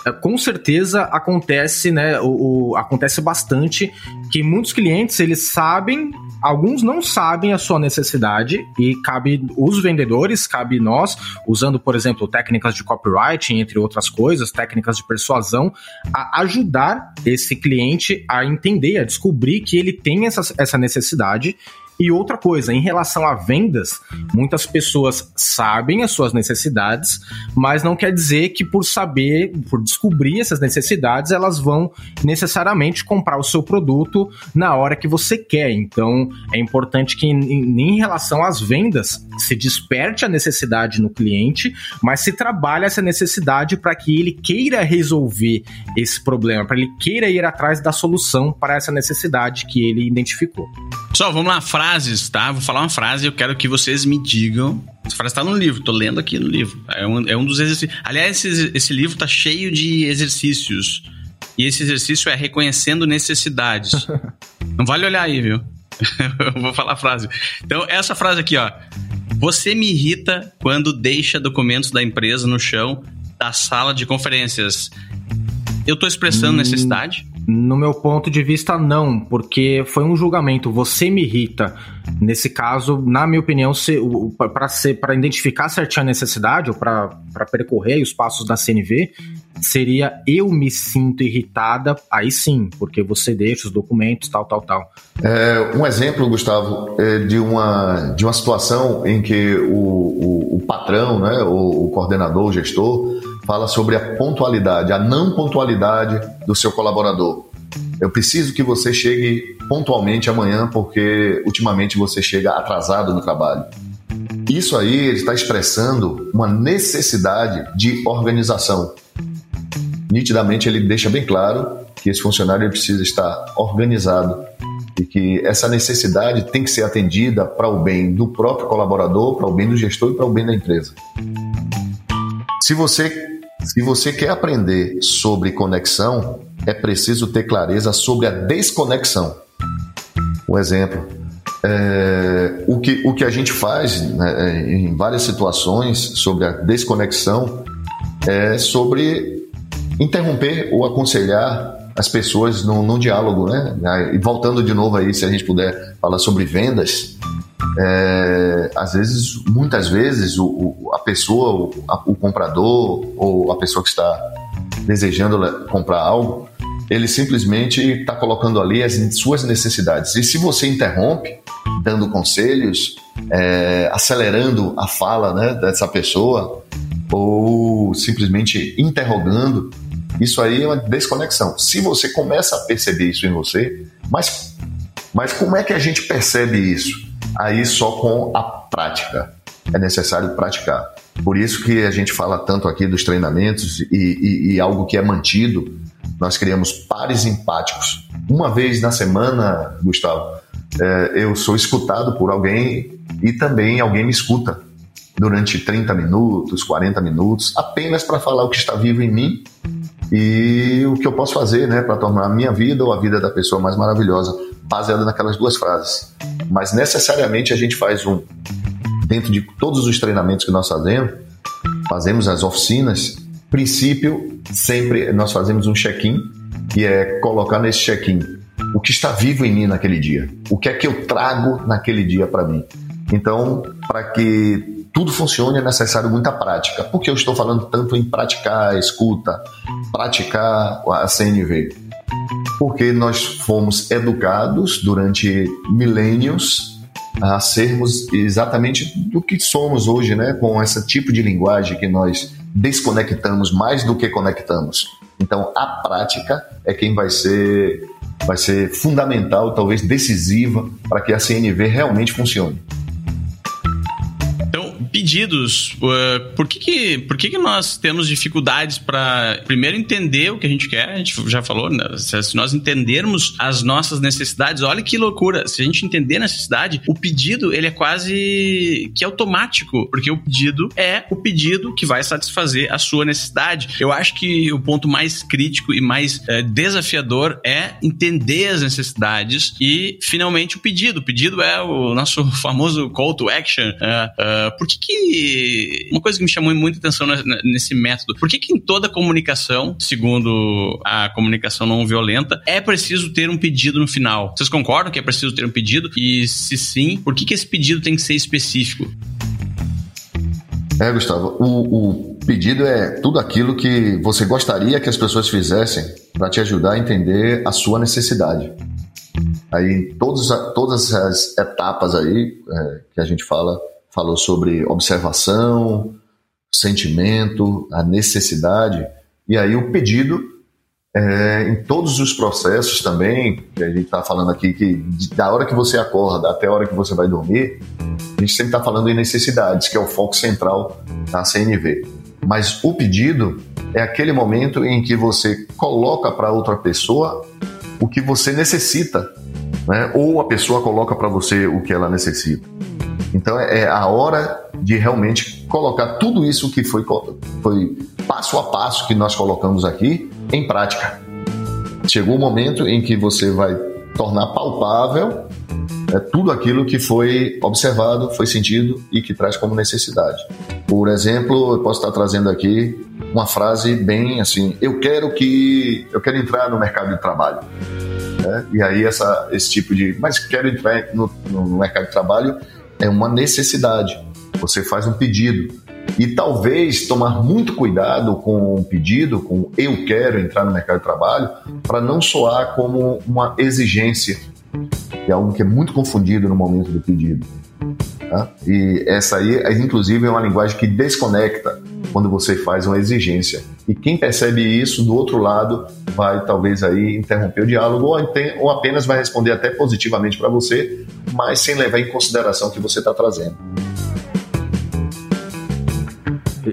é, com certeza acontece, né? O, o, acontece bastante que muitos clientes eles sabem, alguns não sabem a sua necessidade e cabe os vendedores, cabe nós, usando, por exemplo, técnicas de copywriting, entre outras coisas, técnicas de persuasão, a ajudar esse cliente a entender, a descobrir que ele tem essa, essa necessidade e outra coisa, em relação a vendas, muitas pessoas sabem as suas necessidades, mas não quer dizer que por saber, por descobrir essas necessidades, elas vão necessariamente comprar o seu produto na hora que você quer. Então, é importante que em, relação às vendas, se desperte a necessidade no cliente, mas se trabalhe essa necessidade para que ele queira resolver esse problema, para ele queira ir atrás da solução para essa necessidade que ele identificou. Pessoal, vamos lá, frases, tá? Vou falar uma frase e eu quero que vocês me digam. Essa frase está no livro, tô lendo aqui no livro. É um, é um dos exercícios. Aliás, esse, esse livro tá cheio de exercícios. E esse exercício é reconhecendo necessidades. [LAUGHS] Não vale olhar aí, viu? [LAUGHS] eu vou falar a frase. Então, essa frase aqui, ó. Você me irrita quando deixa documentos da empresa no chão da sala de conferências. Eu tô expressando hum... necessidade? No meu ponto de vista, não, porque foi um julgamento. Você me irrita. Nesse caso, na minha opinião, para ser identificar certinho a necessidade ou para percorrer os passos da CNV, seria eu me sinto irritada, aí sim, porque você deixa os documentos, tal, tal, tal. É, um exemplo, Gustavo, é de, uma, de uma situação em que o, o, o patrão, né, o, o coordenador, o gestor, fala sobre a pontualidade, a não pontualidade do seu colaborador. Eu preciso que você chegue pontualmente amanhã, porque ultimamente você chega atrasado no trabalho. Isso aí está expressando uma necessidade de organização. Nitidamente ele deixa bem claro que esse funcionário precisa estar organizado e que essa necessidade tem que ser atendida para o bem do próprio colaborador, para o bem do gestor e para o bem da empresa. Se você se você quer aprender sobre conexão, é preciso ter clareza sobre a desconexão. Um exemplo, é, o, que, o que a gente faz né, é, em várias situações sobre a desconexão é sobre interromper ou aconselhar as pessoas num, num diálogo, né? E voltando de novo aí, se a gente puder falar sobre vendas, é, às vezes, muitas vezes, o, o a pessoa, o, a, o, comprador ou a pessoa que está desejando comprar algo, ele simplesmente está colocando ali as suas necessidades. E se você interrompe, dando conselhos, é, acelerando a fala né, dessa pessoa, ou simplesmente interrogando, isso aí é uma desconexão. Se você começa a perceber isso em você, mas, mas como é que a gente percebe isso? Aí só com a prática. É necessário praticar. Por isso que a gente fala tanto aqui dos treinamentos e, e, e algo que é mantido, nós criamos pares empáticos. Uma vez na semana, Gustavo, é, eu sou escutado por alguém e também alguém me escuta durante 30 minutos, 40 minutos, apenas para falar o que está vivo em mim e o que eu posso fazer né, para tornar a minha vida ou a vida da pessoa mais maravilhosa, baseada naquelas duas frases. Mas necessariamente a gente faz um, dentro de todos os treinamentos que nós fazemos, fazemos as oficinas, princípio, sempre nós fazemos um check-in, que é colocar nesse check-in o que está vivo em mim naquele dia, o que é que eu trago naquele dia para mim. Então, para que tudo funcione é necessário muita prática. Por que eu estou falando tanto em praticar a escuta, praticar a CNV? Porque nós fomos educados durante milênios a sermos exatamente do que somos hoje, né? Com esse tipo de linguagem que nós desconectamos mais do que conectamos. Então, a prática é quem vai ser vai ser fundamental, talvez decisiva para que a CNV realmente funcione pedidos. Uh, por que, que, por que, que nós temos dificuldades para, primeiro, entender o que a gente quer? A gente já falou, né? se nós entendermos as nossas necessidades, olha que loucura. Se a gente entender a necessidade, o pedido ele é quase que automático, porque o pedido é o pedido que vai satisfazer a sua necessidade. Eu acho que o ponto mais crítico e mais uh, desafiador é entender as necessidades e, finalmente, o pedido. O pedido é o nosso [LAUGHS] famoso call to action. Uh, por que que... Uma coisa que me chamou muita atenção nesse método, por que que em toda comunicação, segundo a comunicação não violenta, é preciso ter um pedido no final? Vocês concordam que é preciso ter um pedido? E se sim, por que que esse pedido tem que ser específico? É, Gustavo, o, o pedido é tudo aquilo que você gostaria que as pessoas fizessem para te ajudar a entender a sua necessidade. Aí todos, todas as etapas aí é, que a gente fala, falou sobre observação, sentimento, a necessidade, e aí o pedido é, em todos os processos também, a gente está falando aqui, que da hora que você acorda até a hora que você vai dormir, a gente sempre está falando em necessidades, que é o foco central da CNV. Mas o pedido é aquele momento em que você coloca para outra pessoa o que você necessita, né? ou a pessoa coloca para você o que ela necessita. Então é a hora de realmente colocar tudo isso que foi, foi passo a passo que nós colocamos aqui em prática. Chegou o momento em que você vai tornar palpável é, tudo aquilo que foi observado, foi sentido e que traz como necessidade. Por exemplo, eu posso estar trazendo aqui uma frase bem assim: eu quero que eu quero entrar no mercado de trabalho. É, e aí essa, esse tipo de, mas quero entrar no, no mercado de trabalho é uma necessidade. Você faz um pedido. E talvez tomar muito cuidado com o pedido, com eu quero entrar no mercado de trabalho, para não soar como uma exigência, que é algo que é muito confundido no momento do pedido. Tá? E essa aí, inclusive, é uma linguagem que desconecta quando você faz uma exigência. E quem percebe isso do outro lado vai talvez aí interromper o diálogo ou, ou apenas vai responder até positivamente para você, mas sem levar em consideração o que você está trazendo.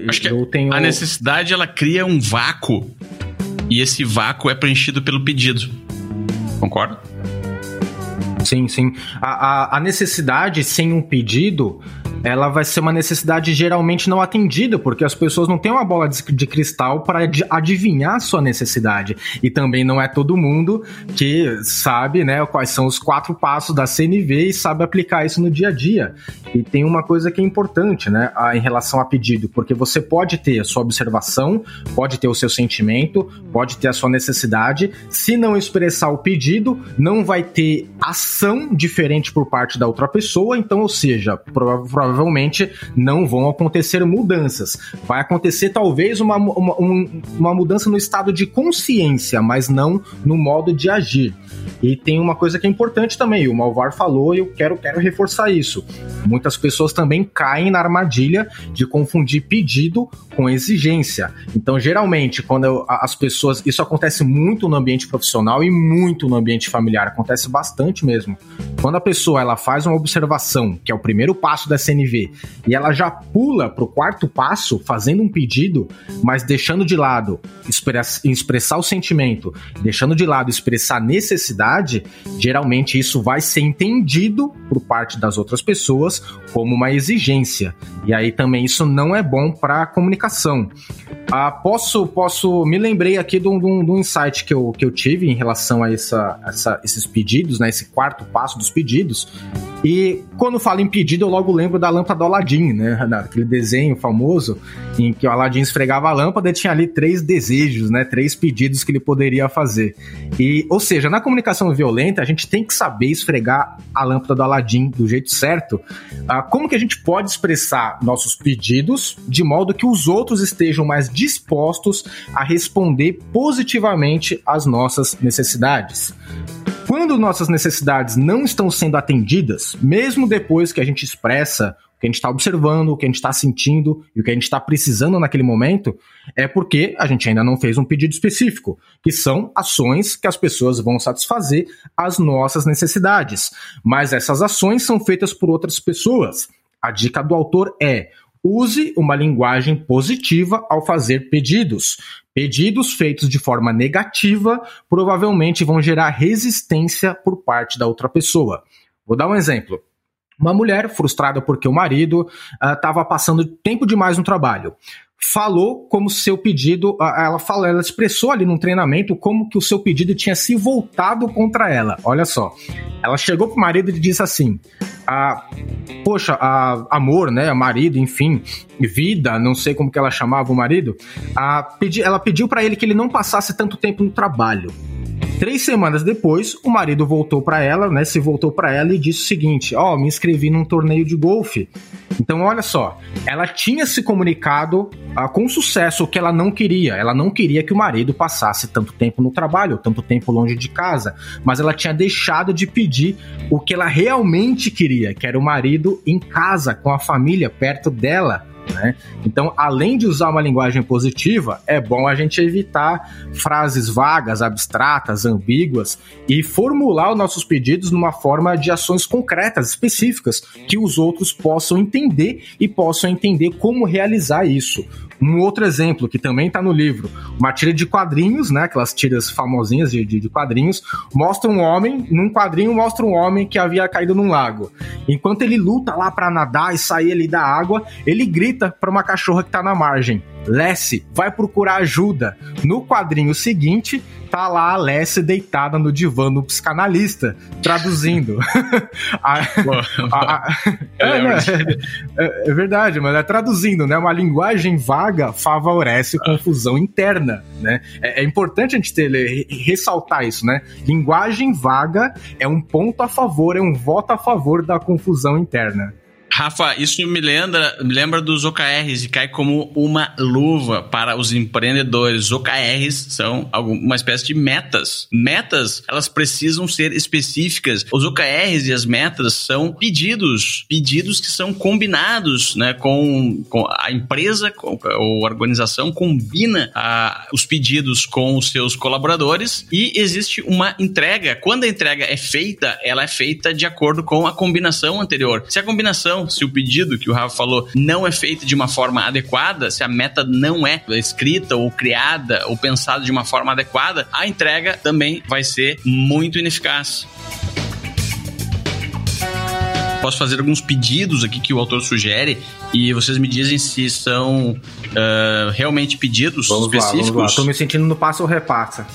Acho que tenho... a necessidade ela cria um vácuo e esse vácuo é preenchido pelo pedido. Concorda? Sim, sim. A, a, a necessidade sem um pedido ela vai ser uma necessidade geralmente não atendida, porque as pessoas não têm uma bola de, cristal para adivinhar a sua necessidade. E também não é todo mundo que sabe, né, quais são os quatro passos da CNV e sabe aplicar isso no dia a dia. E tem uma coisa que é importante, né, em relação a pedido, porque você pode ter a sua observação, pode ter o seu sentimento, pode ter a sua necessidade. Se não expressar o pedido, não vai ter ação diferente por parte da outra pessoa, então, ou seja, provavelmente provavelmente não vão acontecer mudanças. Vai acontecer talvez uma, uma, uma mudança no estado de consciência, mas não no modo de agir. E tem uma coisa que é importante também, o Malvar falou e eu quero, quero reforçar isso. Muitas pessoas também caem na armadilha de confundir pedido com exigência. Então, geralmente, quando as pessoas. Isso acontece muito no ambiente profissional e muito no ambiente familiar, acontece bastante mesmo. Quando a pessoa ela faz uma observação, que é o primeiro passo da SNV, e ela já pula para o quarto passo, fazendo um pedido, mas deixando de lado expressar o sentimento, deixando de lado expressar necessidade verdade, geralmente isso vai ser entendido por parte das outras pessoas como uma exigência. E aí também isso não é bom para a comunicação. Ah, posso, posso, me lembrei aqui de um, de um, insight que eu, que eu tive em relação a essa, essa, esses pedidos, né, esse quarto passo dos pedidos. E quando falo em pedido, eu logo lembro da lâmpada do Aladdin, né? Aquele desenho famoso em que o Aladdin esfregava a lâmpada e tinha ali três desejos, né? Três pedidos que ele poderia fazer. E, ou seja, na comunicação violenta, a gente tem que saber esfregar a lâmpada do Aladdin do jeito certo. Ah, como que a gente pode expressar nossos pedidos de modo que os outros estejam mais dispostos a responder positivamente às nossas necessidades? Quando nossas necessidades não estão sendo atendidas, mesmo depois que a gente expressa o que a gente está observando, o que a gente está sentindo e o que a gente está precisando naquele momento, é porque a gente ainda não fez um pedido específico, que são ações que as pessoas vão satisfazer as nossas necessidades. Mas essas ações são feitas por outras pessoas. A dica do autor é: Use uma linguagem positiva ao fazer pedidos. Pedidos feitos de forma negativa provavelmente vão gerar resistência por parte da outra pessoa. Vou dar um exemplo. Uma mulher frustrada porque o marido estava ah, uh, passando tempo demais no trabalho falou como seu pedido, ela falou, ela expressou ali no treinamento como que o seu pedido tinha se voltado contra ela. Olha só, ela chegou pro marido e disse assim: ah, poxa, a, amor, né, marido, enfim, vida, não sei como que ela chamava o marido, a, pedi, ela pediu para ele que ele não passasse tanto tempo no trabalho. Três semanas depois, o marido voltou para ela, né? Se voltou para ela e disse o seguinte: Ó, oh, me inscrevi num torneio de golfe. Então, olha só, ela tinha se comunicado ah, com sucesso o que ela não queria. Ela não queria que o marido passasse tanto tempo no trabalho, tanto tempo longe de casa, mas ela tinha deixado de pedir o que ela realmente queria, que era o marido em casa, com a família, perto dela. Né? Então, além de usar uma linguagem positiva, é bom a gente evitar frases vagas, abstratas, ambíguas e formular os nossos pedidos numa forma de ações concretas, específicas, que os outros possam entender e possam entender como realizar isso. Um outro exemplo que também está no livro, uma tira de quadrinhos, né? Aquelas tiras famosinhas de, de, de, quadrinhos, mostra um homem, num quadrinho mostra um homem que havia caído num lago. Enquanto ele luta lá para nadar e sair ali da água, ele grita para uma cachorra que está na margem: Lessie, vai procurar ajuda. No quadrinho seguinte, tá lá a Lessie deitada no divã do psicanalista, traduzindo. [LAUGHS] a, a, a, é, né, é, é, verdade, mas é traduzindo, né? Uma linguagem vaga favorece ah. confusão interna, né? É, é, importante a gente ter, ressaltar isso, né? Linguagem vaga é um ponto a favor, é um voto a favor da confusão interna. Rafa, isso me lembra, me lembra dos OKRs e cai como uma luva para os empreendedores. OKRs são uma espécie de metas. Metas, elas precisam ser específicas. Os OKRs e as metas são pedidos, pedidos que são combinados, né, com, com a empresa ou organização combina a, os pedidos com os seus colaboradores e existe uma entrega. Quando a entrega é feita, ela é feita de acordo com a combinação anterior. Se a combinação se o pedido que o Rafa falou não é feito de uma forma adequada, se a meta não é escrita ou criada ou pensada de uma forma adequada, a entrega também vai ser muito ineficaz. Posso fazer alguns pedidos aqui que o autor sugere e vocês me dizem se são uh, realmente pedidos vamos específicos. Lá, vamos lá. Tô me sentindo no passo ou repassa.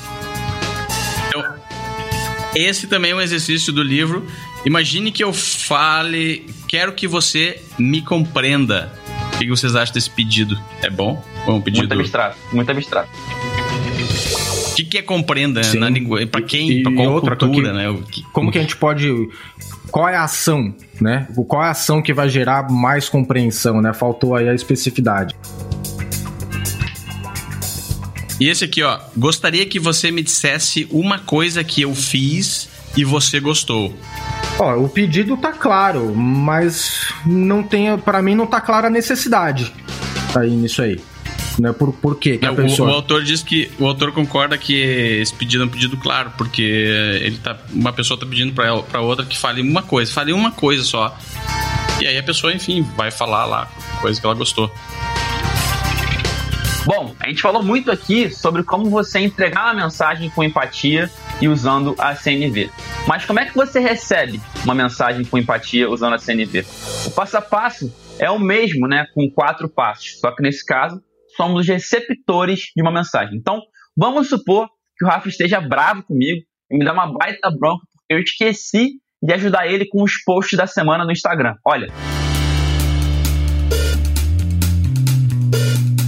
Esse também é um exercício do livro Imagine que eu fale, quero que você me compreenda. O que vocês acham desse pedido? É bom? Ou é um pedido... Muito abstrato, muito abstrato. O que, que é compreenda Sim. na língua? Para quem? Para qual outra, cultura, que, né? Que, como que a gente pode qual é a ação, né? Qual é a ação que vai gerar mais compreensão, né? Faltou aí a especificidade. E esse aqui, ó. Gostaria que você me dissesse uma coisa que eu fiz e você gostou. Ó, o pedido tá claro, mas não tem, para mim não tá clara a necessidade aí nisso aí. Né? Por, por quê? Que é, pessoa... o, o, autor diz que o autor concorda que esse pedido é um pedido claro, porque ele tá, uma pessoa tá pedindo para outra que fale uma coisa, fale uma coisa só. E aí a pessoa, enfim, vai falar lá coisa que ela gostou. Bom, a gente falou muito aqui sobre como você entregar uma mensagem com empatia e usando a CNV. Mas como é que você recebe uma mensagem com empatia usando a CNV? O passo a passo é o mesmo, né, com quatro passos, só que nesse caso somos os receptores de uma mensagem. Então, vamos supor que o Rafa esteja bravo comigo e me dá uma baita bronca porque eu esqueci de ajudar ele com os posts da semana no Instagram. Olha,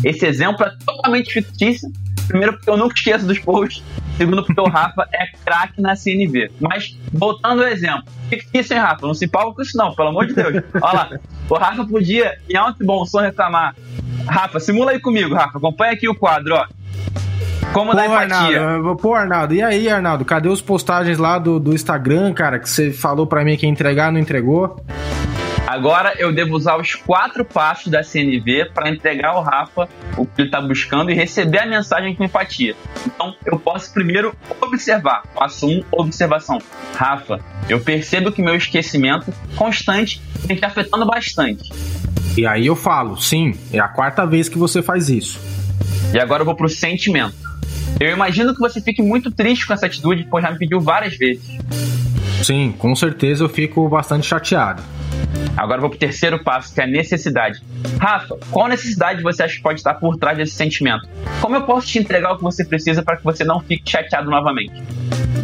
esse exemplo é totalmente fictício. Primeiro, porque eu nunca esqueço dos posts. Segundo, porque o [LAUGHS] Rafa é craque na CNV. Mas, voltando ao exemplo, fictício, hein, Rafa? Não se empolga com isso, não, pelo amor de Deus. Olha lá. O Rafa podia, em alto e bom som, reclamar. Rafa, simula aí comigo, Rafa. Acompanha aqui o quadro, ó. Como Pô, Arnaldo, pô, Arnaldo, e aí, Arnaldo? Cadê os postagens lá do, do Instagram, cara, que você falou para mim que ia entregar, não entregou? Agora eu devo usar os quatro passos da CNV para entregar ao Rafa o que ele está buscando e receber a mensagem com empatia. Então eu posso primeiro observar. Passo um, observação. Rafa, eu percebo que meu esquecimento constante tem que afetando bastante. E aí eu falo, sim, é a quarta vez que você faz isso. E agora eu vou pro sentimento. Eu imagino que você fique muito triste com essa atitude, pois já me pediu várias vezes. Sim, com certeza eu fico bastante chateado. Agora vou pro terceiro passo, que é a necessidade. Rafa, qual necessidade você acha que pode estar por trás desse sentimento? Como eu posso te entregar o que você precisa para que você não fique chateado novamente?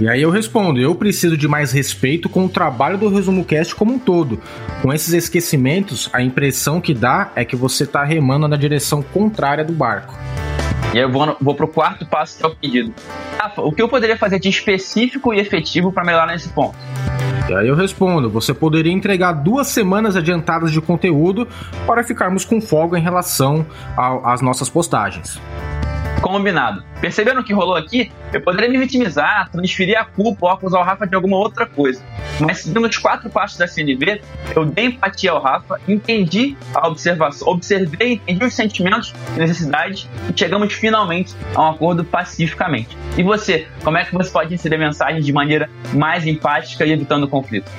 E aí eu respondo, eu preciso de mais respeito com o trabalho do Resumo Cast como um todo. Com esses esquecimentos, a impressão que dá é que você está remando na direção contrária do barco. E eu vou, vou pro quarto passo, que é o pedido. Rafa, o que eu poderia fazer de específico e efetivo para melhorar nesse ponto? E aí eu respondo: você poderia entregar duas semanas adiantadas de conteúdo para ficarmos com folga em relação às nossas postagens combinado. Percebendo o que rolou aqui? Eu poderia me vitimizar, transferir a culpa ou acusar o Rafa de alguma outra coisa. Mas seguindo os quatro passos da CNV, eu dei empatia ao Rafa, entendi a observação, observei, entendi os sentimentos e necessidades e chegamos finalmente a um acordo pacificamente. E você, como é que você pode inserir mensagens de maneira mais empática e evitando conflito?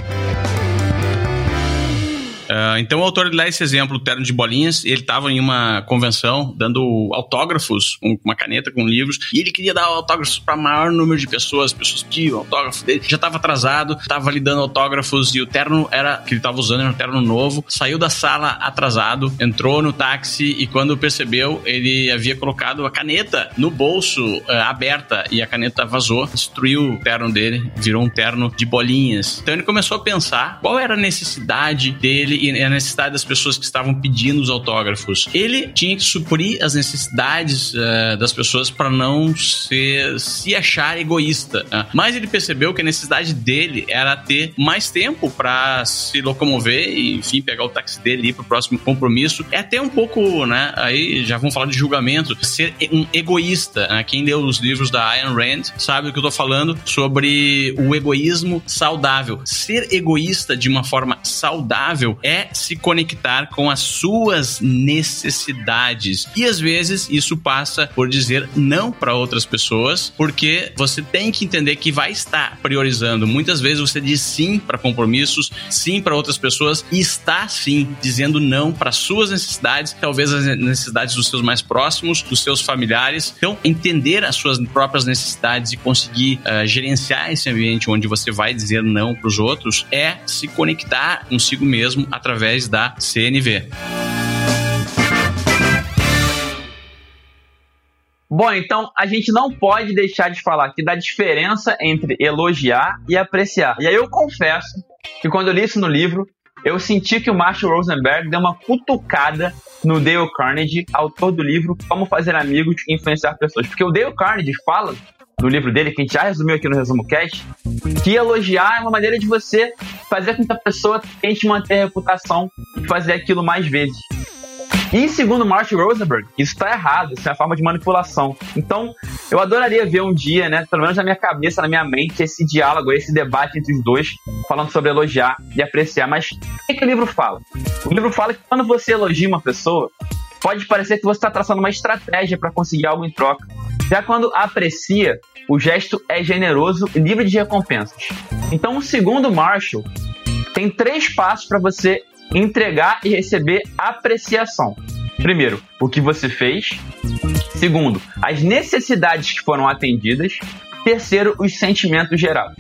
Uh, então o autor dá esse exemplo, o terno de bolinhas, ele estava em uma convenção dando autógrafos, com uma caneta com livros, e ele queria dar autógrafos para maior número de pessoas, pessoas pediam autógrafo dele, já estava atrasado, estava ali dando autógrafos e o terno era que ele estava usando era um terno novo, saiu da sala atrasado, entrou no táxi e quando percebeu, ele havia colocado a caneta no bolso uh, aberta e a caneta vazou, destruiu o terno dele, virou um terno de bolinhas. Então ele começou a pensar qual era a necessidade dele e a necessidade das pessoas que estavam pedindo os autógrafos. Ele tinha que suprir as necessidades uh, das pessoas para não ser, se achar egoísta. Uh. Mas ele percebeu que a necessidade dele era ter mais tempo para se locomover e, enfim, pegar o táxi dele e ir pro próximo compromisso. É até um pouco, né? Aí já vamos falar de julgamento. Ser um egoísta. Né? Quem leu os livros da Ayn Rand sabe o que eu tô falando sobre o egoísmo saudável. Ser egoísta de uma forma saudável é se conectar com as suas necessidades. E às vezes isso passa por dizer não para outras pessoas, porque você tem que entender que vai estar priorizando. Muitas vezes você diz sim para compromissos, sim para outras pessoas e está sim dizendo não para suas necessidades, talvez as necessidades dos seus mais próximos, dos seus familiares. Então, entender as suas próprias necessidades e conseguir uh, gerenciar esse ambiente onde você vai dizer não para os outros é se conectar consigo mesmo através da CNV. Bom, então a gente não pode deixar de falar aqui da diferença entre elogiar e apreciar. E aí eu confesso que quando eu li isso no livro, eu senti que o Marshall Rosenberg deu uma cutucada no Dale Carnegie, autor do livro Como Fazer Amigos e Influenciar Pessoas. Porque o Dale Carnegie fala no livro dele, que a gente já resumiu aqui no Resumo Cast, que elogiar é uma maneira de você fazer com que a pessoa tente manter a reputação e fazer aquilo mais vezes. E segundo Martin Rosenberg, isso está errado, isso é uma forma de manipulação. Então, eu adoraria ver um dia, né, pelo menos na minha cabeça, na minha mente, esse diálogo, esse debate entre os dois, falando sobre elogiar e apreciar. Mas o que, que o livro fala? O livro fala que quando você elogia uma pessoa, pode parecer que você está traçando uma estratégia para conseguir algo em troca. Já quando aprecia, o gesto é generoso e livre de recompensas. Então, segundo Marshall, tem três passos para você entregar e receber apreciação. Primeiro, o que você fez. Segundo, as necessidades que foram atendidas. Terceiro, os sentimentos gerados.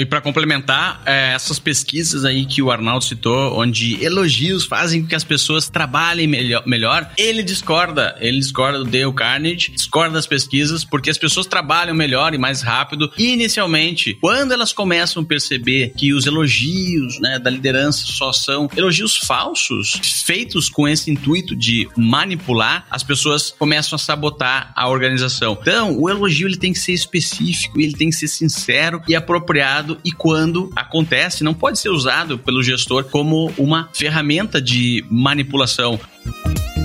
E para complementar, é, essas pesquisas aí que o Arnaldo citou, onde elogios fazem com que as pessoas trabalhem melhor, melhor, ele discorda. Ele discorda do Dale Carnegie, discorda das pesquisas, porque as pessoas trabalham melhor e mais rápido. E inicialmente, quando elas começam a perceber que os elogios né, da liderança só são elogios falsos, feitos com esse intuito de manipular, as pessoas começam a sabotar a organização. Então, o elogio ele tem que ser específico, ele tem que ser sincero e apropriado e quando acontece, não pode ser usado pelo gestor como uma ferramenta de manipulação.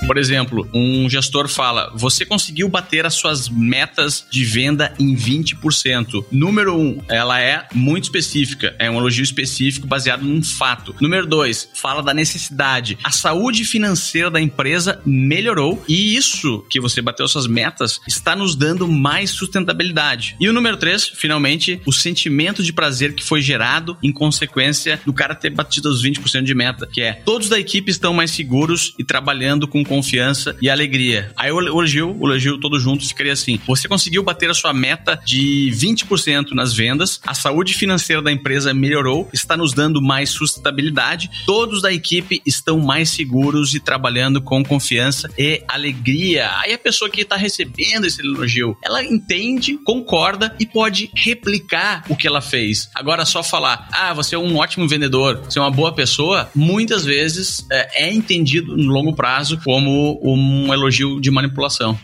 Por exemplo, um gestor fala: você conseguiu bater as suas metas de venda em 20%. Número um, ela é muito específica, é um elogio específico baseado num fato. Número dois, fala da necessidade. A saúde financeira da empresa melhorou e isso que você bateu suas metas está nos dando mais sustentabilidade. E o número três, finalmente, o sentimento de prazer que foi gerado em consequência do cara ter batido os 20% de meta, que é todos da equipe estão mais seguros e trabalhando com confiança e alegria. Aí o elogio, o elogio todo junto ficaria assim: você conseguiu bater a sua meta de 20% nas vendas, a saúde financeira da empresa melhorou, está nos dando mais sustentabilidade, todos da equipe estão mais seguros e trabalhando com confiança e alegria. Aí a pessoa que está recebendo esse elogio, ela entende, concorda e pode replicar o que ela fez. Agora, só falar, ah, você é um ótimo vendedor, você é uma boa pessoa, muitas vezes é, é entendido no longo prazo como um elogio de manipulação.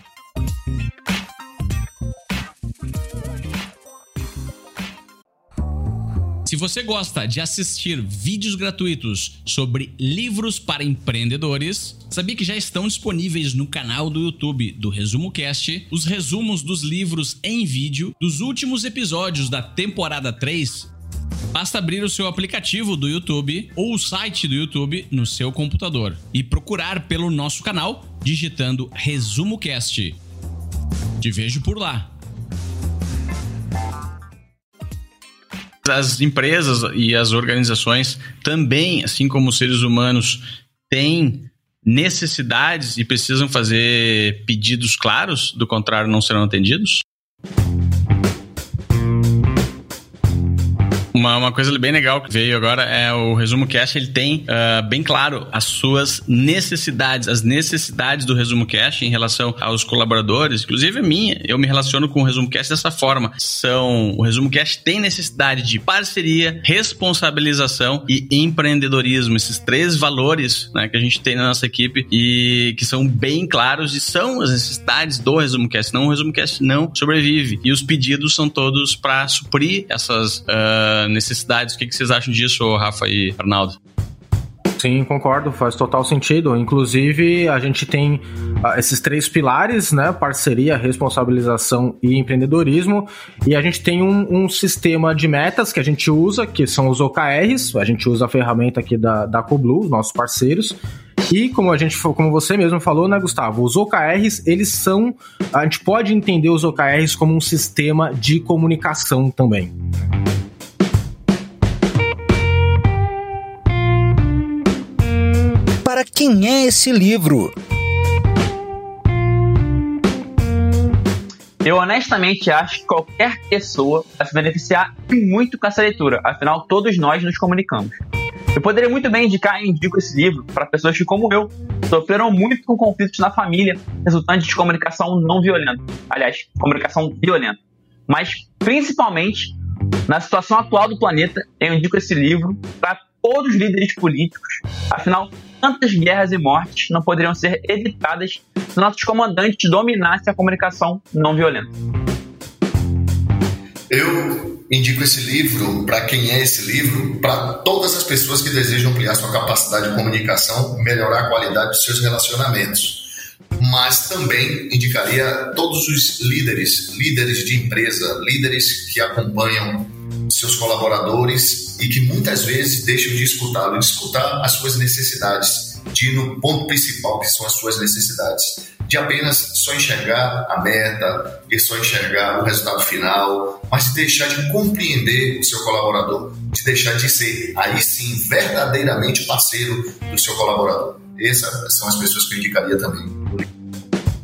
Se você gosta de assistir vídeos gratuitos sobre livros para empreendedores, sabia que já estão disponíveis no canal do YouTube do Resumo Cast os resumos dos livros em vídeo dos últimos episódios da temporada 3 Basta abrir o seu aplicativo do YouTube ou o site do YouTube no seu computador e procurar pelo nosso canal digitando Resumo Cast. Te vejo por lá. As empresas e as organizações também, assim como os seres humanos, têm necessidades e precisam fazer pedidos claros, do contrário, não serão atendidos? Uma, uma coisa bem legal que veio agora é o resumo cash, ele tem uh, bem claro as suas necessidades, as necessidades do resumo cash em relação aos colaboradores, inclusive a minha, eu me relaciono com o resumo cash dessa forma. São o resumo cash tem necessidade de parceria, responsabilização e empreendedorismo, esses três valores, né, que a gente tem na nossa equipe e que são bem claros e são as necessidades do resumo cash. Não o resumo cash não sobrevive e os pedidos são todos para suprir essas uh, necessidades. O que, vocês acham disso, Rafa e Arnaldo? Sim, concordo, faz total sentido. Inclusive, a gente tem uh, esses três pilares, né? Parceria, responsabilização e empreendedorismo. E a gente tem um, um, sistema de metas que a gente usa, que são os OKRs. A gente usa a ferramenta aqui da, da Coblu, nossos parceiros. E como a gente, como você mesmo falou, né, Gustavo, os OKRs, eles são, a gente pode entender os OKRs como um sistema de comunicação também. Quem é esse livro? Eu honestamente acho que qualquer pessoa vai se beneficiar muito com essa leitura, afinal, todos nós nos comunicamos. Eu poderia muito bem indicar e indico esse livro para pessoas que, como eu, sofreram muito com conflitos na família resultantes de comunicação não violenta. Aliás, comunicação violenta. Mas, principalmente, na situação atual do planeta, eu indico esse livro para todos os líderes políticos. Afinal, tantas guerras e mortes não poderiam ser evitadas se nossos comandantes dominassem a comunicação não violenta. Eu indico esse livro para quem é esse livro, para todas as pessoas que desejam ampliar sua capacidade de comunicação, melhorar a qualidade dos seus relacionamentos. Mas também indicaria todos os líderes, líderes de empresa, líderes que acompanham seus colaboradores e que muitas vezes deixam de escutá-lo, de escutar as suas necessidades, de ir no ponto principal, que são as suas necessidades. De apenas só enxergar a meta, de só enxergar o resultado final, mas de deixar de compreender o seu colaborador, de deixar de ser, aí sim, verdadeiramente parceiro do seu colaborador. Essas são as pessoas que eu indicaria também.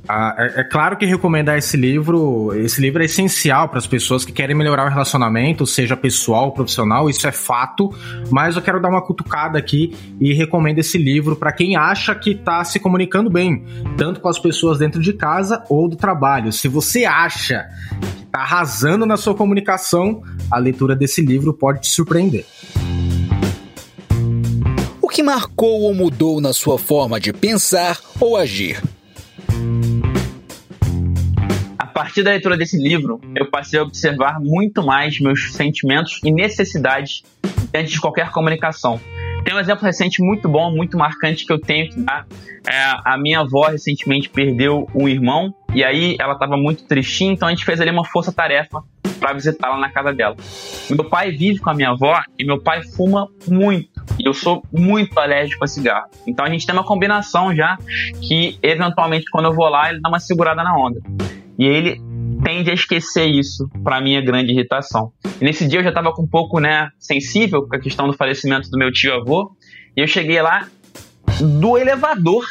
É, é, claro que recomendar esse livro, esse livro é essencial para as pessoas que querem melhorar o relacionamento, seja pessoal ou profissional, isso é fato, mas eu quero dar uma cutucada aqui e recomendo esse livro para quem acha que está se comunicando bem, tanto com as pessoas dentro de casa ou do trabalho. Se você acha que está arrasando na sua comunicação, a leitura desse livro pode te surpreender. O que marcou ou mudou na sua forma de pensar ou agir? Partir da leitura desse livro, eu passei a observar muito mais meus sentimentos e necessidades diante de qualquer comunicação. Tem um exemplo recente muito bom, muito marcante que eu tenho que dar. É, a minha avó recentemente perdeu um irmão e aí ela estava muito tristinha, então a gente fez ali uma força-tarefa para visitá-la na casa dela. Meu pai vive com a minha avó e meu pai fuma muito. E eu sou muito alérgico a cigarro. Então a gente tem uma combinação já que, eventualmente, quando eu vou lá, ele dá uma segurada na onda. E ele tende a esquecer isso, para minha grande irritação. E nesse dia eu já estava com um pouco, né, sensível com a questão do falecimento do meu tio avô, e eu cheguei lá do elevador,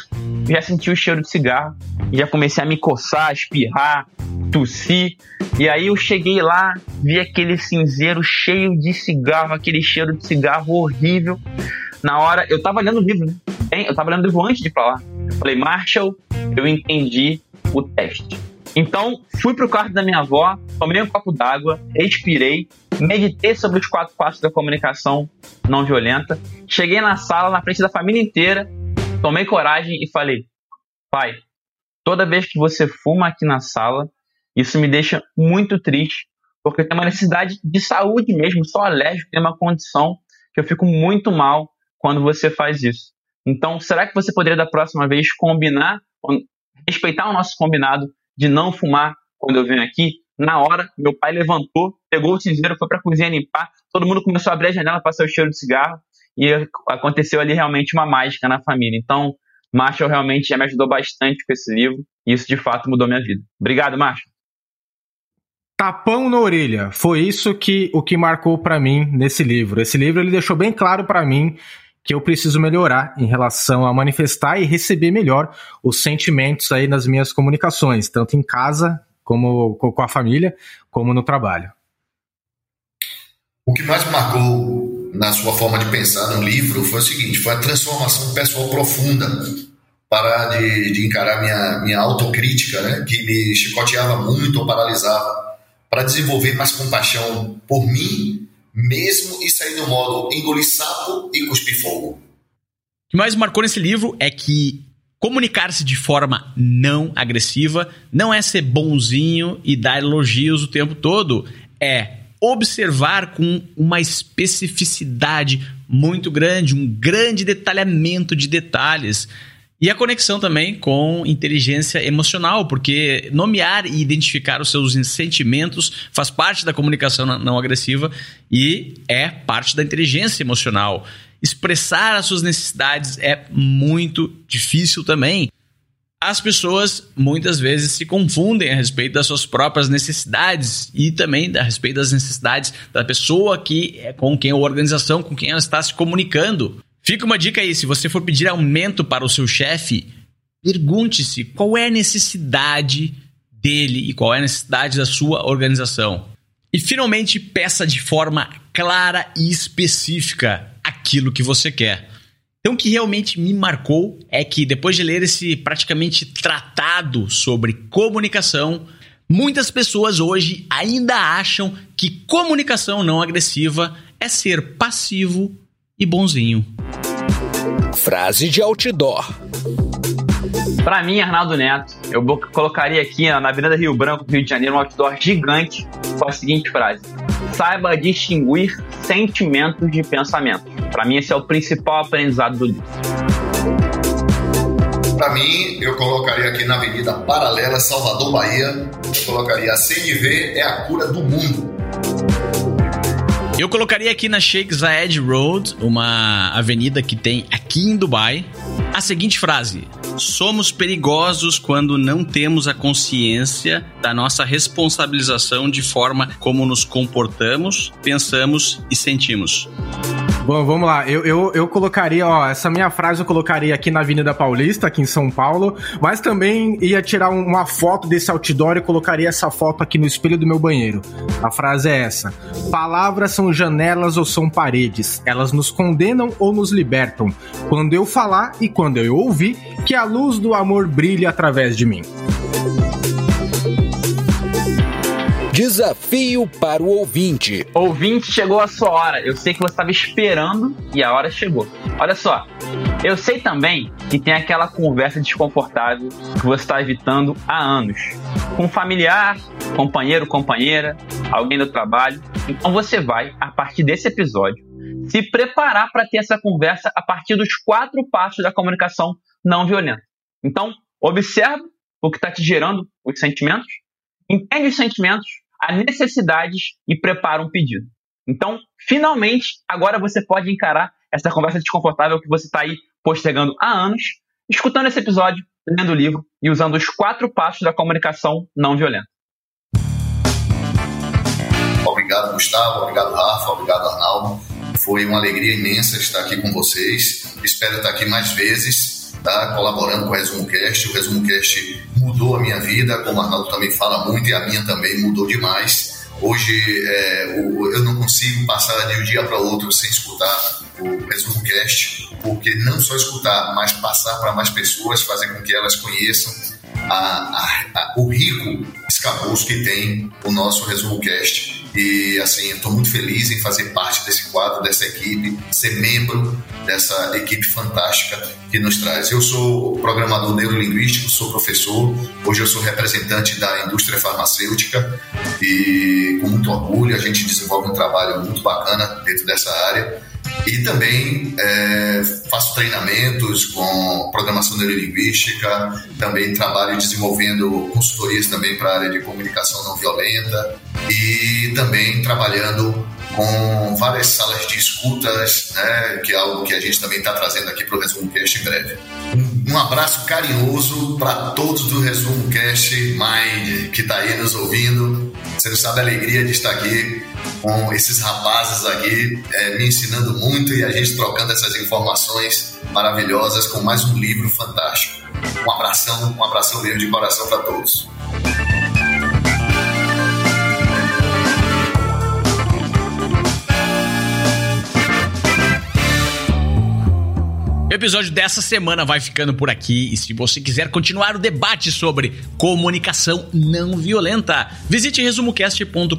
já senti o cheiro de cigarro, já comecei a me coçar, espirrar, tossir. E aí eu cheguei lá, vi aquele cinzeiro cheio de cigarro, aquele cheiro de cigarro horrível. Na hora, eu tava lendo o livro, né? Eu tava lendo o livro antes de ir pra lá. Eu falei, Marshall, eu entendi o teste. Então, fui pro quarto da minha avó, tomei um copo d'água, respirei, meditei sobre os quatro passos da comunicação não violenta, cheguei na sala, na frente da família inteira, tomei coragem e falei: pai, toda vez que você fuma aqui na sala, isso me deixa muito triste, porque tem uma necessidade de saúde mesmo, sou alérgico, tem uma condição que eu fico muito mal quando você faz isso. Então, será que você poderia da próxima vez combinar, respeitar o nosso combinado de não fumar quando eu venho aqui, na hora, meu pai levantou, pegou o cinzeiro, foi para a cozinha limpar, todo mundo começou a abrir a janela para sair o cheiro de cigarro e aconteceu ali realmente uma mágica na família. Então, Marshall realmente já me ajudou bastante com esse livro e isso de fato mudou minha vida. Obrigado, Marshall. Tapão na orelha, foi isso que o que marcou para mim nesse livro. Esse livro ele deixou bem claro para mim que eu preciso melhorar em relação a manifestar e receber melhor os sentimentos aí nas minhas comunicações, tanto em casa como com a família, como no trabalho. O que mais marcou na sua forma de pensar no livro foi o seguinte: foi a transformação pessoal profunda. Parar de, de encarar minha, minha autocrítica, né, que me chicoteava muito ou paralisava, para desenvolver mais compaixão por mim mesmo e sair do modo engolir sapo e cuspir fogo. O que mais marcou nesse livro é que comunicar-se de forma não agressiva não é ser bonzinho e dar elogios o tempo todo, é observar com uma especificidade muito grande, um grande detalhamento de detalhes. E a conexão também com inteligência emocional, porque nomear e identificar os seus sentimentos faz parte da comunicação não agressiva e é parte da inteligência emocional. Expressar as suas necessidades é muito difícil também. As pessoas muitas vezes se confundem a respeito das suas próprias necessidades e também a respeito das necessidades da pessoa que é com quem a organização, com quem ela está se comunicando. Fica uma dica aí, se você for pedir aumento para o seu chefe, pergunte-se qual é a necessidade dele e qual é a necessidade da sua organização. E finalmente peça de forma clara e específica aquilo que você quer. Então, o que realmente me marcou é que depois de ler esse praticamente tratado sobre comunicação, muitas pessoas hoje ainda acham que comunicação não agressiva é ser passivo e bonzinho. Frase de outdoor. Para mim, Arnaldo Neto, eu colocaria aqui na Avenida Rio Branco, Rio de Janeiro, um outdoor gigante com a seguinte frase: Saiba distinguir sentimentos de pensamento. Para mim, esse é o principal aprendizado do livro. Para mim, eu colocaria aqui na Avenida Paralela, Salvador, Bahia, eu colocaria a CNV é a cura do mundo. Eu colocaria aqui na Sheikh Zayed Road, uma avenida que tem aqui em Dubai, a seguinte frase: Somos perigosos quando não temos a consciência da nossa responsabilização de forma como nos comportamos, pensamos e sentimos. Bom, vamos lá. Eu, eu, eu colocaria, ó, essa minha frase eu colocaria aqui na Avenida Paulista, aqui em São Paulo, mas também ia tirar uma foto desse outdoor e colocaria essa foto aqui no espelho do meu banheiro. A frase é essa: Palavras são janelas ou são paredes. Elas nos condenam ou nos libertam. Quando eu falar e quando eu ouvir, que a luz do amor brilhe através de mim. Desafio para o ouvinte. Ouvinte, chegou a sua hora. Eu sei que você estava esperando e a hora chegou. Olha só, eu sei também que tem aquela conversa desconfortável que você está evitando há anos. Com um familiar, companheiro, companheira, alguém do trabalho. Então você vai, a partir desse episódio, se preparar para ter essa conversa a partir dos quatro passos da comunicação não violenta. Então, observe o que está te gerando os sentimentos, entende os sentimentos, as necessidades e prepara um pedido. Então, finalmente, agora você pode encarar essa conversa desconfortável que você está aí postergando há anos, escutando esse episódio, lendo o livro e usando os quatro passos da comunicação não violenta. Obrigado, Gustavo. Obrigado, Rafa. Obrigado, Arnaldo. Foi uma alegria imensa estar aqui com vocês. Espero estar aqui mais vezes, tá? colaborando com o Resumo Cast. O Resumo Cast mudou a minha vida, como o Arnaldo também fala muito, e a minha também mudou demais. Hoje é, eu não consigo passar de um dia para outro sem escutar o Resumo Cast, porque não só escutar, mas passar para mais pessoas, fazer com que elas conheçam a, a, a, o rico escabouço que tem o nosso Resumo Cast. E assim, estou muito feliz em fazer parte desse quadro, dessa equipe, ser membro dessa equipe fantástica que nos traz. Eu sou programador neurolinguístico, sou professor, hoje eu sou representante da indústria farmacêutica e com muito orgulho a gente desenvolve um trabalho muito bacana dentro dessa área. E também é, faço treinamentos com programação neurolinguística, também trabalho desenvolvendo consultorias também para a área de comunicação não violenta e também trabalhando com várias salas de escutas, né, que é algo que a gente também está trazendo aqui para o Resumo Cast em breve. Um abraço carinhoso para todos do Resumo Cast Mind que está aí nos ouvindo. Você não sabe a alegria de estar aqui com esses rapazes aqui é, me ensinando muito e a gente trocando essas informações maravilhosas com mais um livro fantástico. Um abração, um abração mesmo de coração para todos. O episódio dessa semana vai ficando por aqui e se você quiser continuar o debate sobre comunicação não violenta, visite resumocast.com.br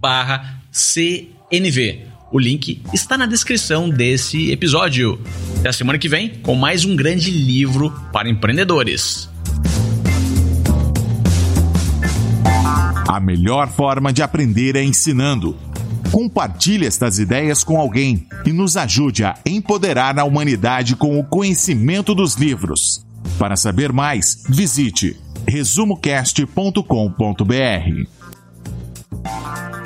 barra CNV. O link está na descrição desse episódio. Até a semana que vem com mais um grande livro para empreendedores. A melhor forma de aprender é ensinando. Compartilhe estas ideias com alguém e nos ajude a empoderar a humanidade com o conhecimento dos livros. Para saber mais, visite resumocast.com.br.